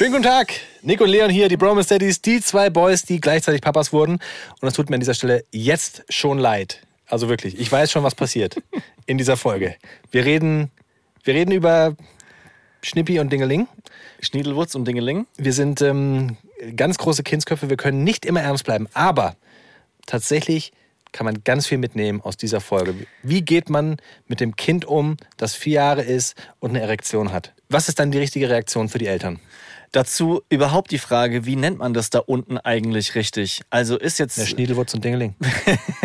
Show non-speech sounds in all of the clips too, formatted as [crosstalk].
Schönen guten Tag. Nick und Leon hier, die Bromance Daddies, die zwei Boys, die gleichzeitig Papas wurden. Und es tut mir an dieser Stelle jetzt schon leid. Also wirklich, ich weiß schon, was passiert [laughs] in dieser Folge. Wir reden, wir reden über Schnippi und Dingeling. Schniedelwurz und Dingeling. Wir sind ähm, ganz große Kindsköpfe, wir können nicht immer ernst bleiben. Aber tatsächlich kann man ganz viel mitnehmen aus dieser Folge. Wie geht man mit dem Kind um, das vier Jahre ist und eine Erektion hat? Was ist dann die richtige Reaktion für die Eltern? Dazu überhaupt die Frage, wie nennt man das da unten eigentlich richtig? Also ist jetzt. Der Schniedelwurz und Dingeling.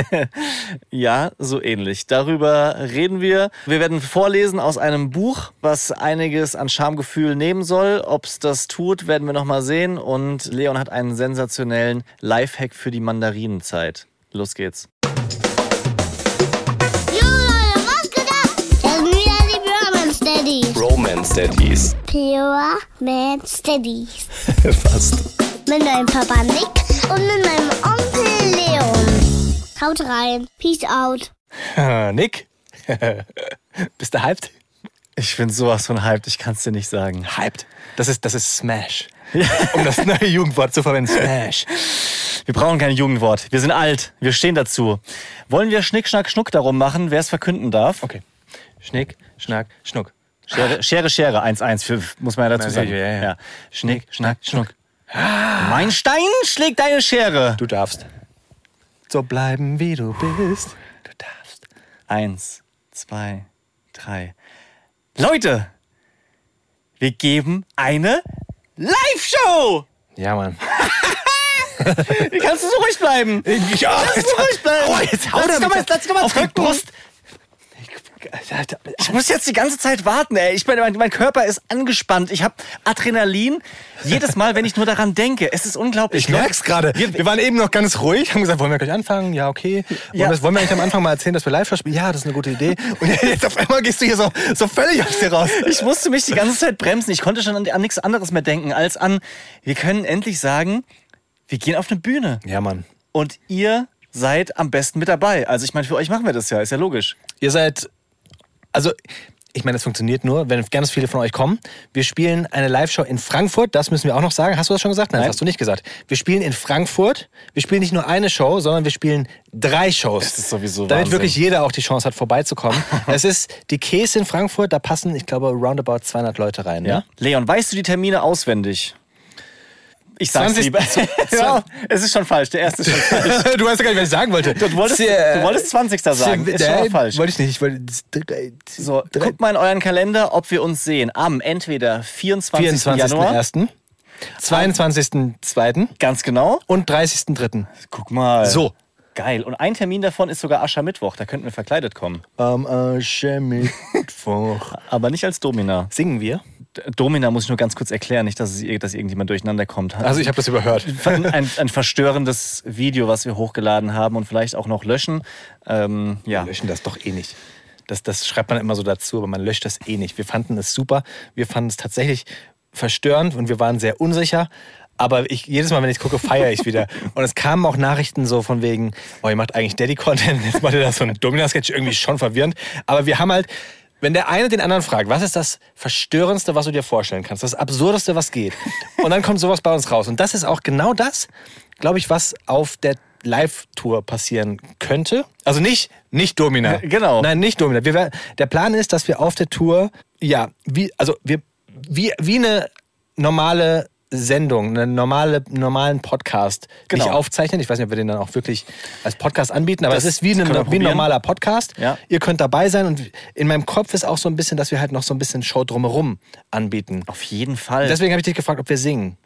[laughs] ja, so ähnlich. Darüber reden wir. Wir werden vorlesen aus einem Buch, was einiges an Schamgefühl nehmen soll. Ob es das tut, werden wir nochmal sehen. Und Leon hat einen sensationellen Lifehack für die Mandarinenzeit. Los geht's. Daddies. Romance Daddies. Pure Man Steadies. [laughs] Fast. Mit meinem Papa Nick und mit meinem Onkel Leon. Haut rein. Peace out. [laughs] Nick, [laughs] bist du hyped? Ich bin sowas von hyped, ich kann es dir nicht sagen. Hyped. Das ist, das ist Smash. um das neue Jugendwort zu verwenden. Smash. Wir brauchen kein Jugendwort. Wir sind alt. Wir stehen dazu. Wollen wir Schnick, Schnack, Schnuck darum machen, wer es verkünden darf? Okay. Schnick, Schnack, Schnuck. Schere, Schere, Schere, 1-1, für- muss man ja dazu sagen. ja, ja, ja. Schnick, Schnack, Schnuck. Mein Stein schlägt deine Schere. Du darfst. So bleiben, wie du bist. Du darfst. Eins, zwei, drei. Leute, wir geben eine Live-Show. Ja, Mann. [laughs] Wie kannst du so ruhig bleiben? Ja, Kannst du ruhig bleiben? Oh, jetzt hau lass damit mal, lass mal auf die drücken. Brust. Ich muss jetzt die ganze Zeit warten, ey. Ich bin, mein, mein Körper ist angespannt. Ich habe Adrenalin. Jedes Mal, wenn ich nur daran denke. Es ist unglaublich. Ich merk's gerade. Wir, waren eben noch ganz ruhig, haben gesagt, wollen wir gleich anfangen? Ja, okay. Wollen, Ja. Wir, wollen wir nicht am Anfang mal erzählen, dass wir live spielen? Ja, das ist eine gute Idee. Und [laughs] jetzt auf einmal gehst du hier so, so völlig aus dir raus. Ich musste mich die ganze Zeit bremsen. Ich konnte schon an, an nichts anderes mehr denken, als an, wir können endlich sagen, wir gehen auf eine Bühne. Ja, Mann. Und ihr seid am besten mit dabei. Also ich meine, für euch machen wir das ja, ist ja logisch. Ihr seid, also ich meine, es funktioniert nur, wenn ganz viele von euch kommen. Wir spielen eine Live-Show in Frankfurt, das müssen wir auch noch sagen. Hast du das schon gesagt? Nein, Nein. das hast du nicht gesagt. Wir spielen in Frankfurt. Wir spielen nicht nur eine Show, sondern wir spielen drei Shows. Das ist sowieso Damit Wahnsinn. wirklich jeder auch die Chance hat, vorbeizukommen. [laughs] es ist die Käse in Frankfurt, da passen, ich glaube, roundabout 200 Leute rein. Ne? Leon, weißt du die Termine auswendig? Ich sag's 20 lieber. [laughs] ja, es ist schon falsch. Der erste ist schon [laughs] falsch. du weißt ja gar nicht, was ich sagen wollte. Du wolltest, du wolltest 20. sagen. Ist schon mal falsch. Wollte ich nicht. Ich wollte So, guckt mal in euren Kalender, ob wir uns sehen. Am entweder 24. Januar, 24.01., 22.02. ganz genau. und 30.03. Guck mal. So. Geil. Und ein Termin davon ist sogar Aschermittwoch. Da könnten wir verkleidet kommen. Am Aschermittwoch. [laughs] Aber nicht als Domina. Singen wir? Domina muss ich nur ganz kurz erklären, nicht, dass, es, dass irgendjemand durcheinander kommt. Also ich habe das überhört. [laughs] ein, ein verstörendes Video, was wir hochgeladen haben und vielleicht auch noch löschen. Ähm, ja. Wir löschen das doch eh nicht. Das, das schreibt man immer so dazu, aber man löscht das eh nicht. Wir fanden es super. Wir fanden es tatsächlich verstörend und wir waren sehr unsicher. Aber ich, jedes Mal, wenn ich gucke, feiere ich wieder. Und es kamen auch Nachrichten so von wegen, oh, ihr macht eigentlich Daddy-Content, jetzt macht ihr das so ein Domina-Sketch, irgendwie schon verwirrend. Aber wir haben halt, wenn der eine den anderen fragt, was ist das Verstörendste, was du dir vorstellen kannst, das Absurdeste, was geht. Und dann kommt sowas bei uns raus. Und das ist auch genau das, glaube ich, was auf der Live-Tour passieren könnte. Also nicht, nicht Domina. Genau. Nein, nicht Domina. Wir, der Plan ist, dass wir auf der Tour, ja, wie, also wir, wie, wie eine normale Sendung, einen normale, normalen Podcast Genau. nicht aufzeichnen. Ich weiß nicht, ob wir den dann auch wirklich als Podcast anbieten, aber Das es ist wie, eine, wie ein normaler Podcast. Ja. Ihr könnt dabei sein und in meinem Kopf ist auch so ein bisschen, dass wir halt noch so ein bisschen Show drumherum anbieten. Auf jeden Fall. Deswegen habe ich dich gefragt, ob wir singen.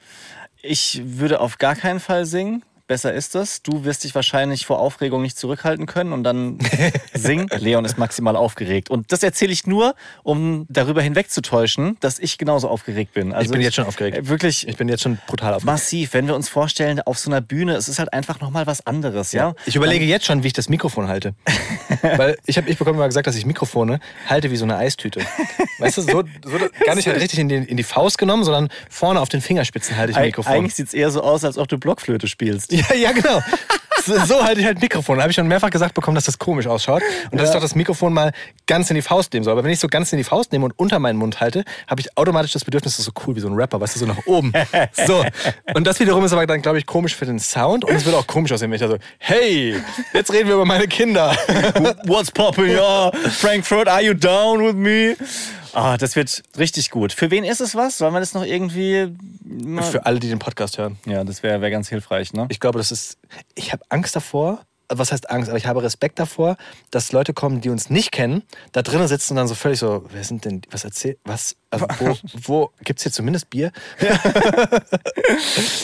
Ich würde auf gar keinen Fall singen. Besser ist das. Du wirst dich wahrscheinlich vor Aufregung nicht zurückhalten können und dann [laughs] singen. Leon ist maximal aufgeregt. Und das erzähle ich nur, um darüber hinwegzutäuschen, dass ich genauso aufgeregt bin. Also ich bin jetzt schon aufgeregt. äh, Wirklich Ich bin jetzt schon brutal aufgeregt. massiv. Wenn wir uns vorstellen, auf so einer Bühne, es ist halt einfach nochmal was anderes, ja? Ich überlege jetzt schon, wie ich das Mikrofon halte. [laughs] Weil ich habe ich bekomme immer gesagt, dass ich Mikrofone halte wie so eine Eistüte. Weißt du, so, so gar nicht [laughs] halt richtig in die, in die Faust genommen, sondern vorne auf den Fingerspitzen halte ich ein Mikrofon. Eigentlich sieht es eher so aus, als ob du Blockflöte spielst. Ja, ja, genau. So, halte ich halt Mikrofon. Da habe ich schon mehrfach gesagt bekommen, dass das komisch ausschaut und dass ich doch das Mikrofon mal ganz in die Faust nehmen soll. Aber wenn ich so ganz in die Faust nehme und unter meinen Mund halte, habe ich automatisch das Bedürfnis, das ist so cool wie so ein Rapper, weißt du, so nach oben. [laughs] So. Und das wiederum ist aber dann, glaube ich, komisch für den Sound und es wird auch komisch aussehen, wenn ich da so, hey, jetzt reden wir über meine Kinder. [laughs] What's popping? Ja, Frankfurt, are you down with me? Ah, das wird richtig gut. Für wen ist es was? Sollen wir das noch irgendwie. Für alle, die den Podcast hören. Ja, das wäre wär ganz hilfreich, ne? Ich glaube, das ist. Ich habe Angst davor. Was heißt Angst? Aber ich habe Respekt davor, dass Leute kommen, die uns nicht kennen, da drinnen sitzen und dann so völlig so, wer sind denn, was erzählt, was, also wo, [laughs] wo gibt's hier zumindest Bier? [laughs]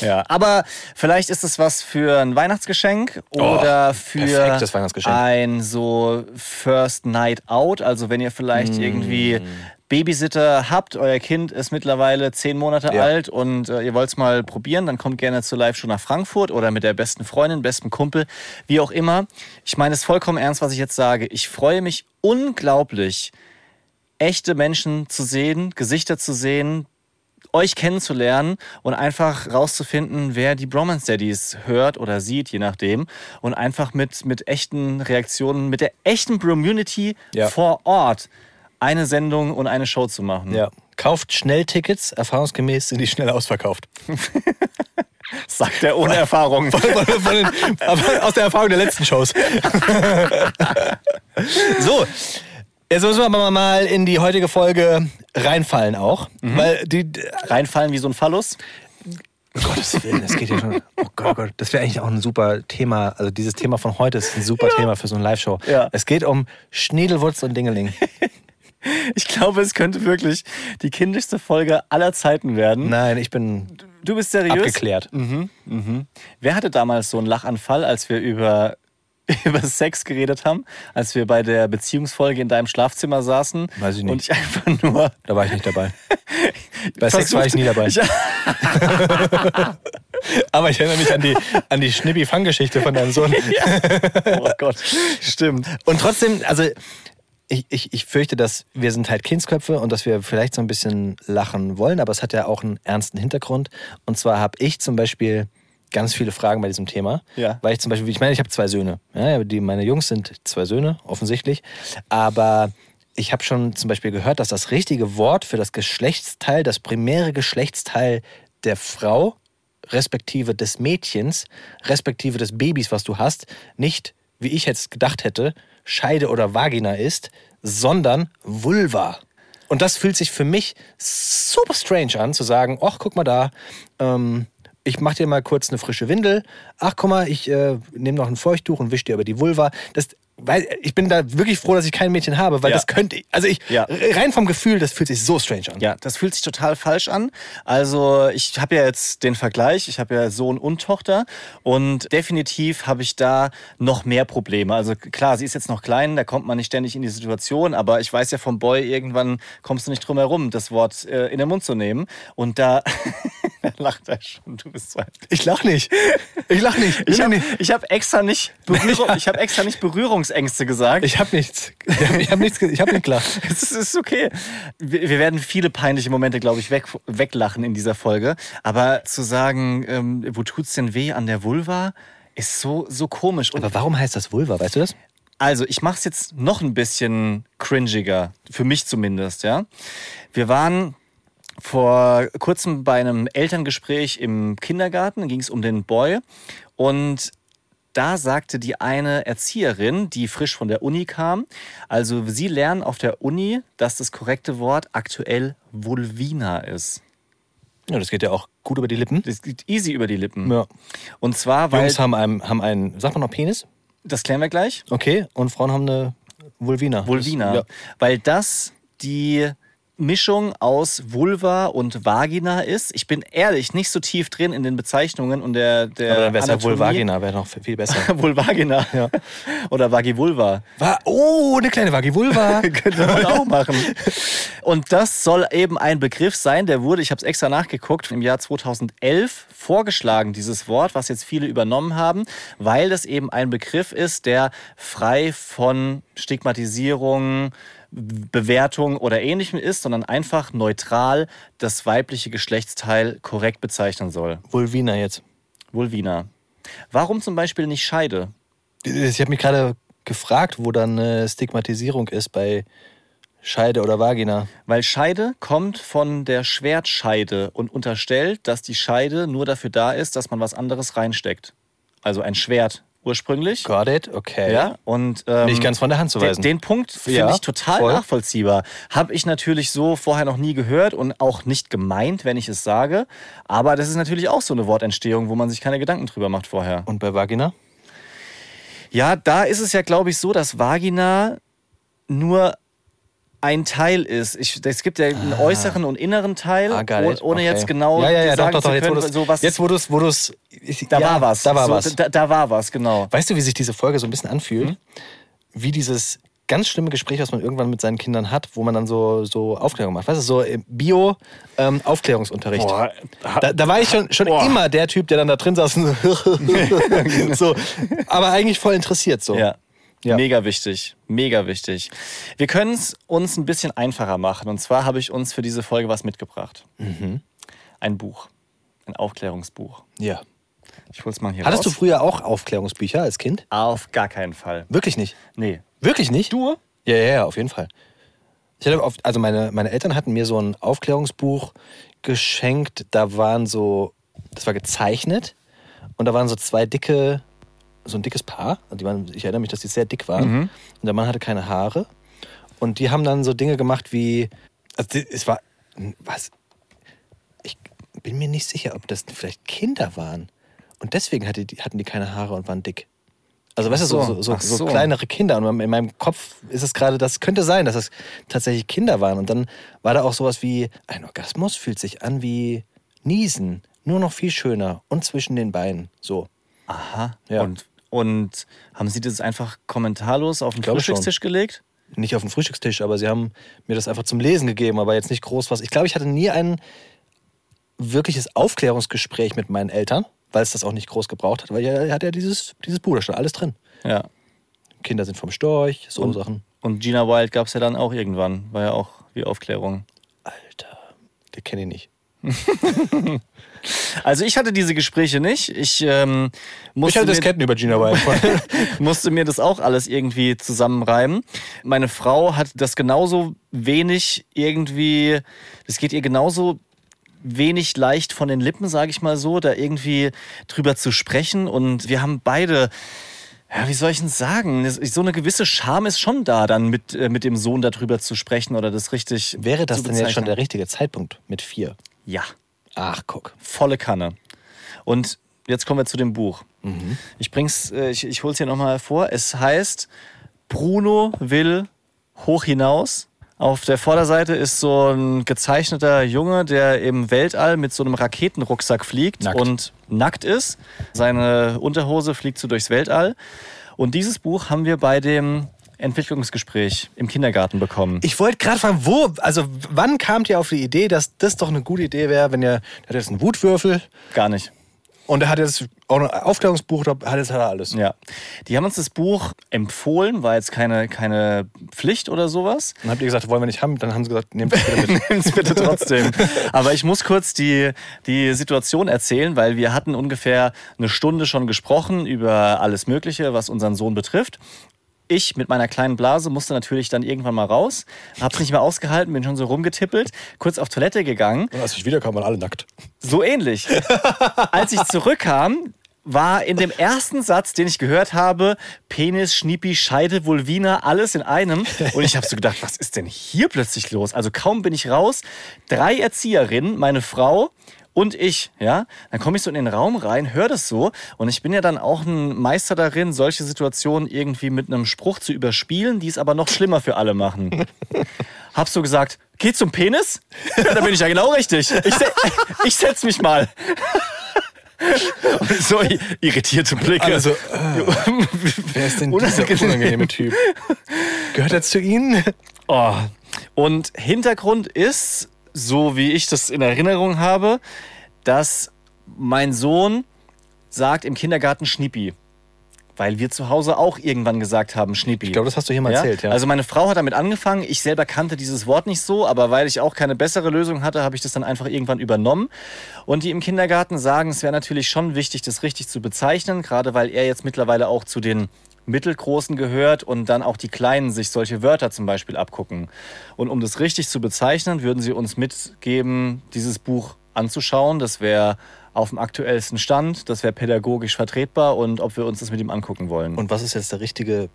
Ja, aber vielleicht ist es was für ein Weihnachtsgeschenk oder für perfektes Weihnachtsgeschenk. ein so First Night Out. Also wenn ihr vielleicht irgendwie Babysitter habt, euer Kind ist mittlerweile zehn Monate Ja. alt und äh, ihr wollt es mal probieren, dann kommt gerne zur Live-Show nach Frankfurt oder mit der besten Freundin, besten Kumpel, wie auch immer. Ich meine es vollkommen ernst, was ich jetzt sage. Ich freue mich unglaublich, echte Menschen zu sehen, Gesichter zu sehen, euch kennenzulernen und einfach rauszufinden, wer die Bromance Daddies hört oder sieht, je nachdem. Und einfach mit, mit echten Reaktionen, mit der echten Bromunity Ja. vor Ort eine Sendung und eine Show zu machen. Ja. Kauft schnell Tickets, erfahrungsgemäß sind die schnell ausverkauft. [laughs] Sagt er ohne Erfahrung. Von, von den, aber aus der Erfahrung der letzten Shows. [laughs] so, jetzt müssen wir aber mal in die heutige Folge reinfallen auch. Weil die, Reinfallen wie so ein Phallus. um Gottes Willen, das geht ja schon. Oh Gott, oh Gott. Das wäre eigentlich auch ein super Thema. Also dieses Thema von heute ist ein super Thema für so eine Live-Show. Ja. Es geht um Schniedelwurz und Dingeling. [laughs] [laughs] Ich glaube, es könnte wirklich die kindischste Folge aller Zeiten werden. Nein, ich bin Du bist seriös. abgeklärt. Wer hatte damals so einen Lachanfall, als wir über, [laughs] über Sex geredet haben? Als wir bei der Beziehungsfolge in deinem Schlafzimmer saßen? Weiß ich nicht. Und ich einfach nur. Da war ich nicht dabei. [laughs] Bei Sex war ich nie dabei. Ich, Aber ich erinnere mich an die, an die Schnippi-Fang-Geschichte von deinem Sohn. oh Gott, stimmt. Und trotzdem, also ich, ich, ich fürchte, dass wir sind halt Kindsköpfe und dass wir vielleicht so ein bisschen lachen wollen, aber es hat ja auch einen ernsten Hintergrund. Und zwar habe ich zum Beispiel ganz viele Fragen bei diesem Thema. Ja. Weil ich zum Beispiel, ich meine, ich habe zwei Söhne. Ja, die, meine Jungs sind zwei Söhne, offensichtlich. Aber ich habe schon zum Beispiel gehört, dass das richtige Wort für das Geschlechtsteil, das primäre Geschlechtsteil der Frau, respektive des Mädchens, respektive des Babys, was du hast, nicht, wie ich jetzt gedacht hätte, Scheide oder Vagina ist, sondern Vulva. Und das fühlt sich für mich super strange an, zu sagen, ach, guck mal da, ähm, ich mach dir mal kurz eine frische Windel. Ach, guck mal, ich äh, nehme noch ein Feuchttuch und wisch dir über die Vulva. Das, weil, ich bin da wirklich froh, dass ich kein Mädchen habe, weil Ja. das könnte, also ich, Ja. rein vom Gefühl, das fühlt sich so strange an. Ja, das fühlt sich total falsch an. Also ich habe ja jetzt den Vergleich, ich habe ja Sohn und Tochter und definitiv habe ich da noch mehr Probleme. Also klar, sie ist jetzt noch klein, da kommt man nicht ständig in die Situation, aber ich weiß ja vom Boy, irgendwann kommst du nicht drum herum, das Wort äh, in den Mund zu nehmen. Und da, [laughs] lacht er schon, du bist so ein Ich lach nicht. Ich lach nicht. ich habe ich hab extra, nicht Berührung, [laughs] ich hab extra nicht Berührungsängste gesagt. Ich habe nichts. Ich habe ich hab nichts. [laughs] Ich habe nicht gelacht. [laughs] Es ist, ist okay. Wir, wir werden viele peinliche Momente, glaube ich, weg, weglachen in dieser Folge. Aber zu sagen, ähm, wo tut's denn weh an der Vulva, ist so, so komisch. Und Aber warum heißt das Vulva? Weißt du das? also, ich mache es jetzt noch ein bisschen cringiger, für mich zumindest, ja. Wir waren vor kurzem bei einem Elterngespräch im Kindergarten, ging es um den Boy und da sagte die eine Erzieherin, die frisch von der Uni kam, also sie lernen auf der Uni, dass das korrekte Wort aktuell Vulvina ist. Ja, das geht ja auch gut über die Lippen. Das geht easy über die Lippen. Ja. Und zwar, weil, Jungs haben einen, haben einen, sagt man noch Penis? das klären wir gleich, Okay. Und Frauen haben eine Vulvina. Vulvina. Das- Ja. Weil das die Mischung aus Vulva und Vagina ist. Ich bin ehrlich nicht so tief drin in den Bezeichnungen und der, der Aber dann wäre es ja. Vulvagina, wäre noch viel [laughs] besser. Vulvagina. Ja. Oder Vagivulva. War, oh, eine kleine Vagivulva. [laughs] Könnte man auch machen. Und das soll eben ein Begriff sein, der wurde, ich habe es extra nachgeguckt, im Jahr 2011 vorgeschlagen, dieses Wort, was jetzt viele übernommen haben, weil das eben ein Begriff ist, der frei von Stigmatisierung, Bewertung oder ähnlichem ist, sondern einfach neutral das weibliche Geschlechtsteil korrekt bezeichnen soll. Vulvina jetzt. Vulvina. Warum zum Beispiel nicht Scheide? Ich habe mich gerade gefragt, wo dann äh, Stigmatisierung ist bei Scheide oder Vagina. Weil Scheide kommt von der Schwertscheide und unterstellt, dass die Scheide nur dafür da ist, dass man was anderes reinsteckt. Also ein Schwert ursprünglich. Got it? Okay. Ja, und ähm, Nicht ganz von der Hand zu den, weisen. den Punkt finde Ja, ich total voll. nachvollziehbar. Habe ich natürlich so vorher noch nie gehört und auch nicht gemeint, wenn ich es sage. Aber das ist natürlich auch so eine Wortentstehung, wo man sich keine Gedanken drüber macht vorher. Und bei Vagina? Ja, da ist es ja, glaube ich, so, dass Vagina nur ein Teil ist. Ich, es gibt ja einen äußeren und inneren Teil, Ah, it. ohne okay. jetzt genau ja, ja, ja, sagen doch, doch, doch. zu Jetzt, wo können, so was. jetzt, wo du es, wo du's, da ja, war was. Da war so, was. Da, da war was, genau. Weißt du, wie sich diese Folge so ein bisschen anfühlt? Wie dieses ganz schlimme Gespräch, was man irgendwann mit seinen Kindern hat, wo man dann so, so Aufklärung macht. Weißt du, so im Bio-Aufklärungsunterricht. Boah, da, da war ich schon, schon Boah. immer der Typ, der dann da drin saß. und [laughs] [laughs] so, aber eigentlich voll interessiert so. Ja. Ja. Mega wichtig, mega wichtig. Wir können es uns ein bisschen einfacher machen. Und zwar habe ich uns für diese Folge was mitgebracht. Mhm. Ein Buch, ein Aufklärungsbuch. ja. Ich hol's mal hier Hattest du raus. früher auch Aufklärungsbücher als Kind? Auf gar keinen Fall. Wirklich nicht. Nee. Wirklich nicht? Du? Ja, ja, ja, auf jeden Fall. Ich hatte auf, also meine, meine Eltern hatten mir so ein Aufklärungsbuch geschenkt. Da waren so, das war gezeichnet und da waren so zwei dicke, so ein dickes Paar. Und Die waren, ich erinnere mich, dass die sehr dick waren. Und der Mann hatte keine Haare. Und die haben dann so Dinge gemacht wie, also die, es war, was? Ich bin mir nicht sicher, ob das vielleicht Kinder waren. Und deswegen hatte die, hatten die keine Haare und waren dick. Also, weißt du, so, so, so, so, kleinere Kinder. Und in meinem Kopf ist es gerade, das könnte sein, dass es tatsächlich Kinder waren. Und dann war da auch sowas wie, ein Orgasmus fühlt sich an wie Niesen, nur noch viel schöner und zwischen den Beinen. So. Aha. Ja. Und, und haben Sie das einfach kommentarlos auf den Frühstückstisch gelegt? Nicht auf dem Frühstückstisch, aber sie haben mir das einfach zum Lesen gegeben, aber jetzt nicht groß was. Ich glaube, ich hatte nie ein wirkliches Aufklärungsgespräch mit meinen Eltern, weil es das auch nicht groß gebraucht hat, weil er hat ja dieses, dieses Buch, stand alles drin. Ja. Kinder sind vom Storch, so Und- Sachen. Und Gina Wild gab es ja dann auch irgendwann. War ja auch wie Aufklärung. Alter, der kenne ich nicht. [laughs] Also ich hatte diese Gespräche nicht. Ich ähm, Ich musste, hatte das mir, über Gina Wild. [laughs] musste mir das auch alles irgendwie zusammenreimen. Meine Frau hat das genauso wenig irgendwie, das geht ihr genauso wenig leicht von den Lippen, sage ich mal so, da irgendwie drüber zu sprechen. Und wir haben beide, ja, wie soll ich denn sagen, so eine gewisse Scham ist schon da, dann mit, äh, mit dem Sohn darüber zu sprechen oder das richtig Wäre das denn jetzt schon der richtige Zeitpunkt mit vier? Ja. Ach, guck. volle Kanne. Und jetzt kommen wir zu dem Buch. Ich bring's, äh, ich, ich hol's hier nochmal vor. Es heißt Bruno will hoch hinaus. Auf der Vorderseite ist so ein gezeichneter Junge, der im Weltall mit so einem Raketenrucksack fliegt Nackt. und nackt ist. Seine Unterhose fliegt so durchs Weltall. Und dieses Buch haben wir bei dem Entwicklungsgespräch im Kindergarten bekommen. Ich wollte gerade fragen, wo, also wann kamt ihr auf die Idee, dass das doch eine gute Idee wäre, wenn ihr, der hat jetzt einen Wutwürfel Gar nicht. und er hat jetzt auch ein Aufklärungsbuch, da hat jetzt er alles. Ja. Die haben uns das Buch empfohlen, war jetzt keine, keine Pflicht oder sowas. Dann habt ihr gesagt, wollen wir nicht haben, dann haben sie gesagt, nehmt es bitte mit. [laughs] Bitte trotzdem. Aber ich muss kurz die, die Situation erzählen, weil wir hatten ungefähr eine Stunde schon gesprochen über alles Mögliche, was unseren Sohn betrifft. Ich mit meiner kleinen Blase musste natürlich dann irgendwann mal raus, hab's nicht mehr ausgehalten, bin schon so rumgetippelt, kurz auf Toilette gegangen. Und als ich wiederkam, waren alle nackt. So ähnlich. [laughs] Als ich zurückkam, war in dem ersten Satz, den ich gehört habe, Penis, Schniepi, Scheide, Vulvina, alles in einem. Und ich habe so gedacht, was ist denn hier plötzlich los? Also kaum bin ich raus, drei Erzieherinnen, meine Frau und ich, ja, dann komme ich so in den Raum rein, höre das so und ich bin ja dann auch ein Meister darin, solche Situationen irgendwie mit einem Spruch zu überspielen, die es aber noch schlimmer für alle machen. [laughs] Hab so gesagt, geh zum Penis? Ja, da bin ich ja genau richtig. Ich, se [laughs] ich setz mich mal. Und [laughs] so irritierte Blicke. Also, äh, wer ist denn dieser Unangenehm. unangenehme Typ? Gehört er zu Ihnen? Oh. Und Hintergrund ist, so wie ich das in Erinnerung habe, dass mein Sohn sagt im Kindergarten Schniepi. weil wir zu Hause auch irgendwann gesagt haben, Schnippi. Ich glaube, das hast du hier mal erzählt, ja. Also meine Frau hat damit angefangen. Ich selber kannte dieses Wort nicht so, aber weil ich auch keine bessere Lösung hatte, habe ich das dann einfach irgendwann übernommen. Und die im Kindergarten sagen, es wäre natürlich schon wichtig, das richtig zu bezeichnen, gerade weil er jetzt mittlerweile auch zu den Mittelgroßen gehört und dann auch die Kleinen sich solche Wörter zum Beispiel abgucken. Und um das richtig zu bezeichnen, würden sie uns mitgeben, dieses Buch anzuschauen. Das wäre auf dem aktuellsten Stand, das wäre pädagogisch vertretbar und ob wir uns das mit ihm angucken wollen. Und was ist jetzt der richtige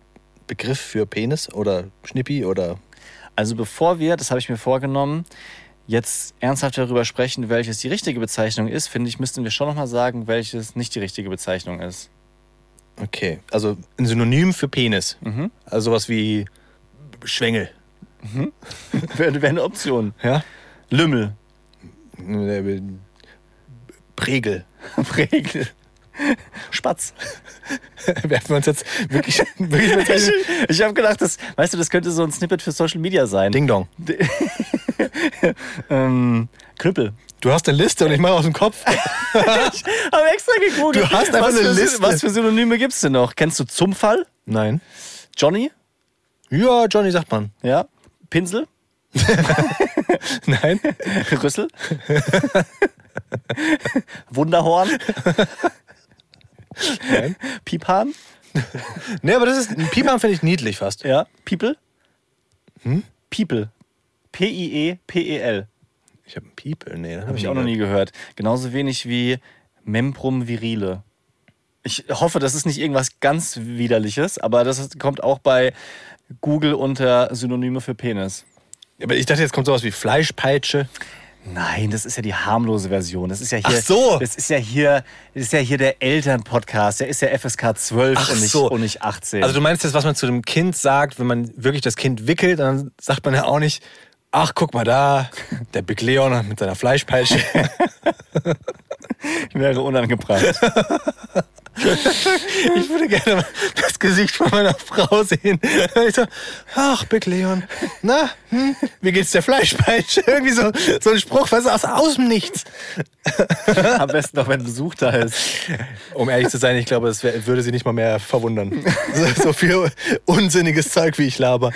Begriff für Penis oder Schnippi oder Also bevor wir, das habe ich mir vorgenommen, jetzt ernsthaft darüber sprechen, welches die richtige Bezeichnung ist, finde ich, müssten wir schon nochmal sagen, welches nicht die richtige Bezeichnung ist. Okay, also ein Synonym für Penis. Mhm. Also sowas wie Schwengel. [laughs] Wäre wär eine Option. Ja? Lümmel. Pregel. [laughs] Pregel. Spatz. [laughs] Werfen wir uns jetzt wirklich, wirklich Ich, ich habe gedacht, das, weißt du, das könnte so ein Snippet für Social Media sein. Ding Dong. Ähm, Knüppel. Du hast eine Liste und ich mache aus dem Kopf. [laughs] Habe extra gegoogelt. Du hast einfach was eine Liste. Was für Synonyme gibt's denn noch? Kennst du Zumfall? Nein. Johnny? Ja, Johnny sagt man. Ja. Pinsel? [laughs] Nein. Rüssel? Wunderhorn? Nein. Piephahn? Nee, aber das ist, Piepan finde ich niedlich fast. Ja. People? Hm? People. P-I-E-P-E-L. Ich habe einen People, nee, das Habe ich auch noch nie gehört. Genauso wenig wie Membrum virile. Ich hoffe, das ist nicht irgendwas ganz Widerliches, aber das kommt auch bei Google unter Synonyme für Penis. Aber ich dachte, jetzt kommt sowas wie Fleischpeitsche. Nein, das ist ja die harmlose Version. Das ist ja hier, Ach so. das ist ja hier, das ist ja hier der Elternpodcast. Der ist ja FSK 12 Ach und, nicht, so. und nicht 18. Also du meinst jetzt, was man zu dem Kind sagt, wenn man wirklich das Kind wickelt, dann sagt man ja auch nicht, ach, guck mal da, der Big Leon mit seiner Fleischpeitsche. [laughs] wäre unangebracht. [laughs] Ich würde gerne mal das Gesicht von meiner Frau sehen. Und ich so, ach, Big Leon, na, hm, wie geht's der Fleischpeitsche? [laughs] Irgendwie so, so ein Spruch, was aus, aus dem Nichts. Am besten noch, wenn Besuch da ist. Um ehrlich zu sein, ich glaube, das würde sie nicht mal mehr verwundern. So, so viel unsinniges Zeug, wie ich laber.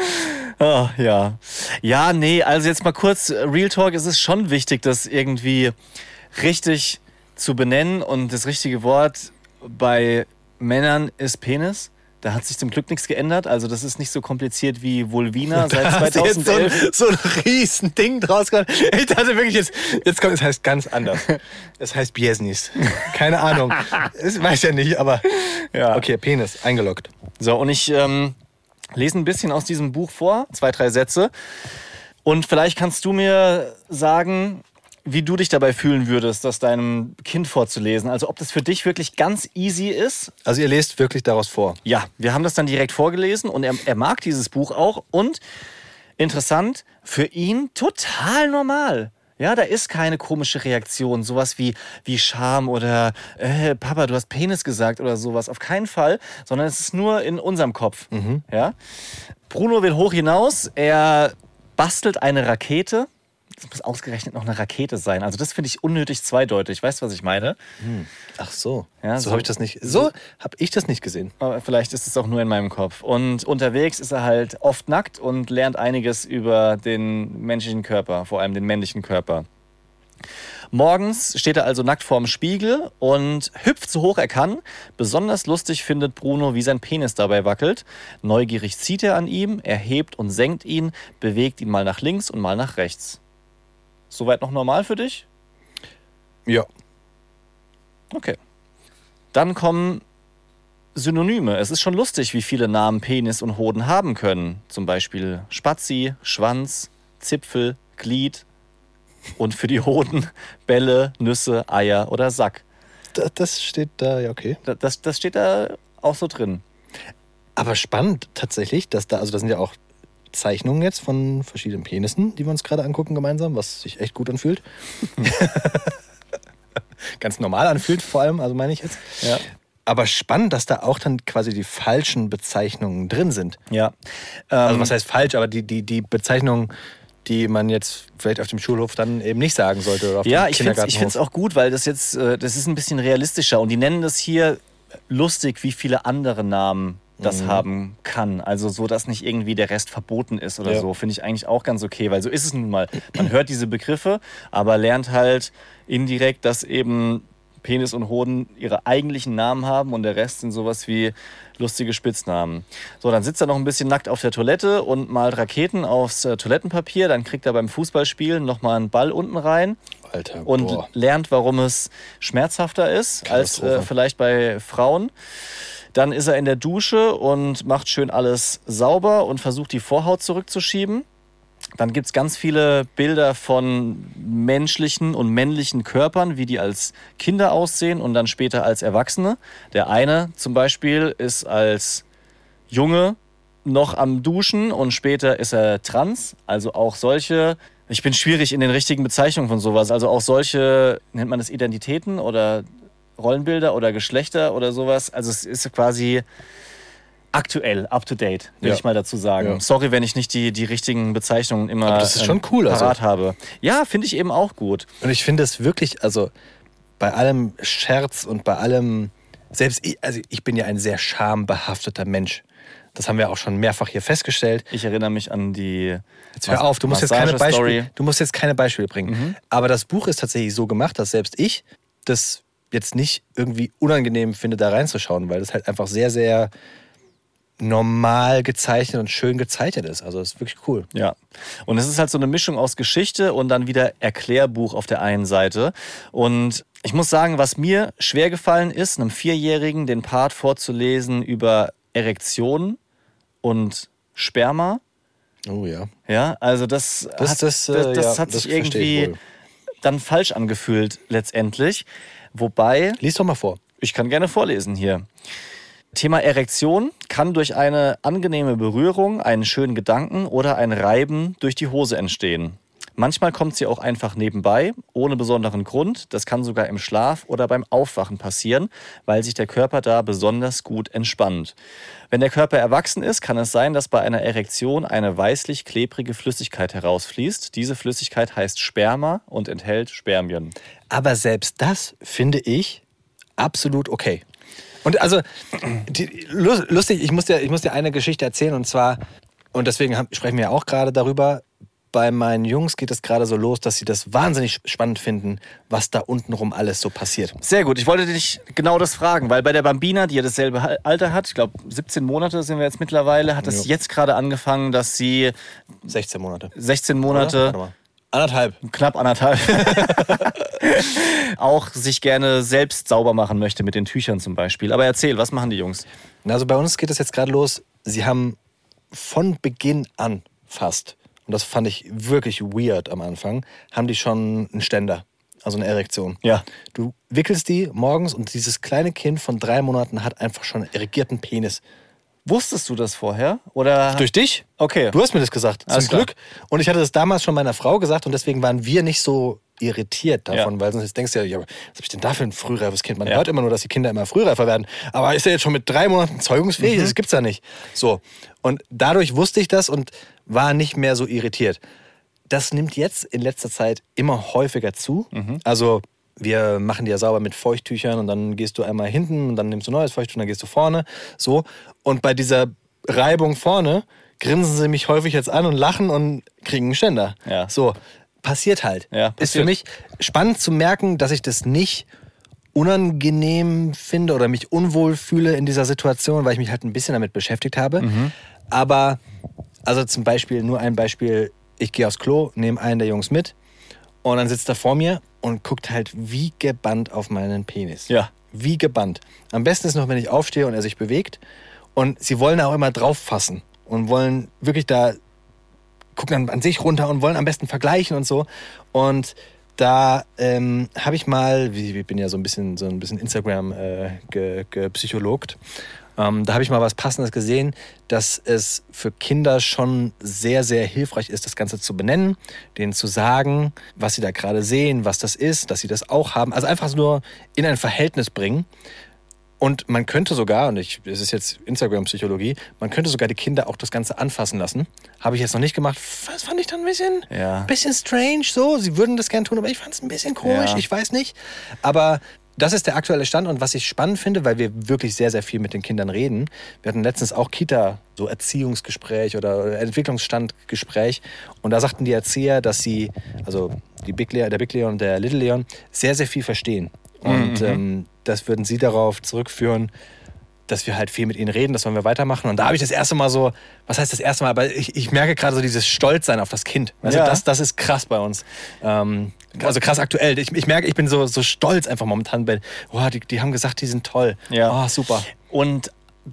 Ah, ja. Ja, nee, also jetzt mal kurz, Real Talk, es ist schon wichtig, das irgendwie richtig zu benennen und das richtige Wort bei Männern ist Penis. Da hat sich zum Glück nichts geändert. Also das ist nicht so kompliziert wie Vulvina [laughs] seit Da hast du jetzt so 2011. ein, so ein riesen Ding draus gemacht. Ich dachte wirklich, jetzt, jetzt kommt, es heißt ganz anders. Es heißt Biesnis. Keine Ahnung. [laughs] Das weiß ja nicht, aber Ja. okay, Penis, eingeloggt. So, und ich ähm, lese ein bisschen aus diesem Buch vor, zwei, drei Sätze. Und vielleicht kannst du mir sagen, wie du dich dabei fühlen würdest, das deinem Kind vorzulesen. Also ob das für dich wirklich ganz easy ist. Also ihr lest wirklich daraus vor. Ja, wir haben das dann direkt vorgelesen und er, er mag dieses Buch auch. Und interessant, für ihn total normal. Ja, da ist keine komische Reaktion, sowas wie, wie Scham oder äh, Papa, du hast Penis gesagt oder sowas. Auf keinen Fall, sondern es ist nur in unserem Kopf. Ja? Bruno will hoch hinaus, er bastelt eine Rakete. Das muss ausgerechnet noch eine Rakete sein. Also das finde ich unnötig zweideutig. Weißt du, was ich meine? Ach so. Ja, so so- habe ich das nicht. So habe ich das nicht gesehen. Aber vielleicht ist es auch nur in meinem Kopf. Und unterwegs ist er halt oft nackt und lernt einiges über den menschlichen Körper, vor allem den männlichen Körper. Morgens steht er also nackt vorm Spiegel und hüpft so hoch er kann. Besonders lustig findet Bruno, wie sein Penis dabei wackelt. Neugierig zieht er an ihm, er hebt und senkt ihn, bewegt ihn mal nach links und mal nach rechts. Soweit noch normal für dich? Ja. Okay. Dann kommen Synonyme. Es ist schon lustig, wie viele Namen Penis und Hoden haben können. Zum Beispiel Spazi, Schwanz, Zipfel, Glied und für die Hoden [laughs] Bälle, Nüsse, Eier oder Sack. Da- Das steht da, ja, okay. Da- Das, das steht da auch so drin. Aber spannend tatsächlich, dass da, also das sind ja auch Zeichnungen jetzt von verschiedenen Penissen, die wir uns gerade angucken gemeinsam, was sich echt gut anfühlt. [laughs] Ganz normal anfühlt vor allem, also meine ich jetzt. Ja. Aber spannend, dass da auch dann quasi die falschen Bezeichnungen drin sind. Ja. Also Ähm, was heißt falsch, aber die, die, die Bezeichnungen, die man jetzt vielleicht auf dem Schulhof dann eben nicht sagen sollte. Oder auf Ja, ich finde es auch gut, weil das jetzt, äh, das ist ein bisschen realistischer und die nennen das hier lustig, wie viele andere Namen das Mhm. haben kann. Also so, dass nicht irgendwie der Rest verboten ist oder Ja. so, finde ich eigentlich auch ganz okay, weil so ist es nun mal. Man hört diese Begriffe, aber lernt halt indirekt, dass eben Penis und Hoden ihre eigentlichen Namen haben und der Rest sind sowas wie lustige Spitznamen. So, dann sitzt er noch ein bisschen nackt auf der Toilette und malt Raketen aufs äh, Toilettenpapier. Dann kriegt er beim Fußballspielen nochmal einen Ball unten rein Alter, und boah. lernt, warum es schmerzhafter ist als äh, vielleicht bei Frauen. Dann ist er in der Dusche und macht schön alles sauber und versucht die Vorhaut zurückzuschieben. Dann gibt es ganz viele Bilder von menschlichen und männlichen Körpern, wie die als Kinder aussehen und dann später als Erwachsene. Der eine zum Beispiel ist als Junge noch am Duschen und später ist er trans. Also auch solche, ich bin schwierig in den richtigen Bezeichnungen von sowas, also auch solche, nennt man das Identitäten oder Rollenbilder oder Geschlechter oder sowas. Also es ist quasi aktuell, up to date, will Ja. ich mal dazu sagen. Ja. Sorry, wenn ich nicht die, die richtigen Bezeichnungen immer Aber das ist schon cool, also. parat habe. Ja, finde ich eben auch gut. Und ich finde es wirklich, also bei allem Scherz und bei allem, selbst ich, also ich bin ja ein sehr schambehafteter Mensch. Das haben wir auch schon mehrfach hier festgestellt. Ich erinnere mich an die Jetzt hör auf, du musst jetzt keine. Beispiele, du musst jetzt keine Beispiele bringen. Aber das Buch ist tatsächlich so gemacht, dass selbst ich das jetzt nicht irgendwie unangenehm finde, da reinzuschauen, weil das halt einfach sehr, sehr normal gezeichnet und schön gezeichnet ist. Also das ist wirklich cool. Ja. Und es ist halt so eine Mischung aus Geschichte und dann wieder Erklärbuch auf der einen Seite. Und ich muss sagen, was mir schwer gefallen ist, einem Vierjährigen den Part vorzulesen über Erektionen und Sperma. Oh ja. Ja, also das, Das- hat, das, äh, das, das ja, hat das sich irgendwie dann falsch angefühlt letztendlich. Wobei, Lies doch mal vor. ich kann gerne vorlesen hier. Thema Erektion kann durch eine angenehme Berührung, einen schönen Gedanken oder ein Reiben durch die Hose entstehen. Manchmal kommt sie auch einfach nebenbei, ohne besonderen Grund. Das kann sogar im Schlaf oder beim Aufwachen passieren, weil sich der Körper da besonders gut entspannt. Wenn der Körper erwachsen ist, kann es sein, dass bei einer Erektion eine weißlich-klebrige Flüssigkeit herausfließt. Diese Flüssigkeit heißt Sperma und enthält Spermien. Aber selbst das finde ich absolut okay. Und also, die, lu- lustig, ich muss, dir, ich muss dir eine Geschichte erzählen und zwar, und deswegen sprechen wir ja auch gerade darüber, bei meinen Jungs geht es gerade so los, dass sie das wahnsinnig spannend finden, was da untenrum alles so passiert. Sehr gut. Ich wollte dich genau das fragen, weil bei der Bambina, die ja dasselbe Al- Alter hat, ich glaube 17 Monate sind wir jetzt mittlerweile, hat es jetzt gerade angefangen, dass sie 16 Monate. 16 Oder? Monate, Warte mal. Anderthalb. knapp anderthalb, [laughs] auch sich gerne selbst sauber machen möchte mit den Tüchern zum Beispiel. Aber erzähl, was machen die Jungs? Also bei uns geht es jetzt gerade los. Sie haben von Beginn an fast, und das fand ich wirklich weird am Anfang, haben die schon einen Ständer, also eine Erektion. Ja. Du wickelst die morgens und dieses kleine Kind von drei Monaten hat einfach schon einen erregierten Penis. Wusstest du das vorher? Oder? Durch dich? Okay. Du hast mir das gesagt, zum Alles klar. Glück. Und ich hatte das damals schon meiner Frau gesagt und deswegen waren wir nicht so irritiert davon, Ja. weil sonst jetzt denkst du ja, ja, was hab ich denn da für ein frühreifes Kind? Man Ja. hört immer nur, dass die Kinder immer frühreifer werden. Aber ist er jetzt schon mit drei Monaten zeugungsfähig? Mhm. Das gibt's ja nicht. So. Und dadurch wusste ich das und war nicht mehr so irritiert. Das nimmt jetzt in letzter Zeit immer häufiger zu. Mhm. Also wir machen die ja sauber mit Feuchttüchern und dann gehst du einmal hinten und dann nimmst du neues Feuchttuch und dann gehst du vorne. So. Und bei dieser Reibung vorne grinsen sie mich häufig jetzt an und lachen und kriegen einen Ständer. Ja. So. Passiert halt. Ja, Ist für passiert. mich spannend zu merken, dass ich das nicht unangenehm finde oder mich unwohl fühle in dieser Situation, weil ich mich halt ein bisschen damit beschäftigt habe. Mhm. Aber, also zum Beispiel, nur ein Beispiel, ich gehe aufs Klo, nehme einen der Jungs mit und dann sitzt er vor mir und guckt halt wie gebannt auf meinen Penis. Ja. Wie gebannt. Am besten ist noch, wenn ich aufstehe und er sich bewegt. Und sie wollen auch immer drauf fassen und wollen wirklich da gucken dann an sich runter und wollen am besten vergleichen und so. Und da ähm, habe ich mal, wie, ich bin ja so ein bisschen so ein bisschen Instagram äh, ge, gepsychologt, ähm, da habe ich mal was Passendes gesehen, dass es für Kinder schon sehr, sehr hilfreich ist, das Ganze zu benennen, denen zu sagen, was sie da gerade sehen, was das ist, dass sie das auch haben. Also einfach nur in ein Verhältnis bringen. Und man könnte sogar, und ich, das ist jetzt Instagram-Psychologie, man könnte sogar die Kinder auch das Ganze anfassen lassen. Habe ich jetzt noch nicht gemacht. Das fand ich dann ein bisschen, Ja. bisschen strange so. Sie würden das gerne tun, aber ich fand es ein bisschen komisch. Ja. Ich weiß nicht. Aber das ist der aktuelle Stand und was ich spannend finde, weil wir wirklich sehr, sehr viel mit den Kindern reden. Wir hatten letztens auch Kita, so Erziehungsgespräch oder Entwicklungsstandgespräch und da sagten die Erzieher, dass sie, also die Big Leon, der Big Leon und der Little Leon, sehr, sehr viel verstehen. Und Mhm. ähm, das würden sie darauf zurückführen, dass wir halt viel mit ihnen reden, das wollen wir weitermachen. Und da habe ich das erste Mal so, was heißt das erste Mal, aber ich, ich merke gerade so dieses Stolzsein auf das Kind. Also Ja. das, das ist krass bei uns. Ähm, also krass aktuell. Ich, ich merke, ich bin so, so stolz einfach momentan. Bei, oh, die, die haben gesagt, die sind toll. Ja. Oh, super. Und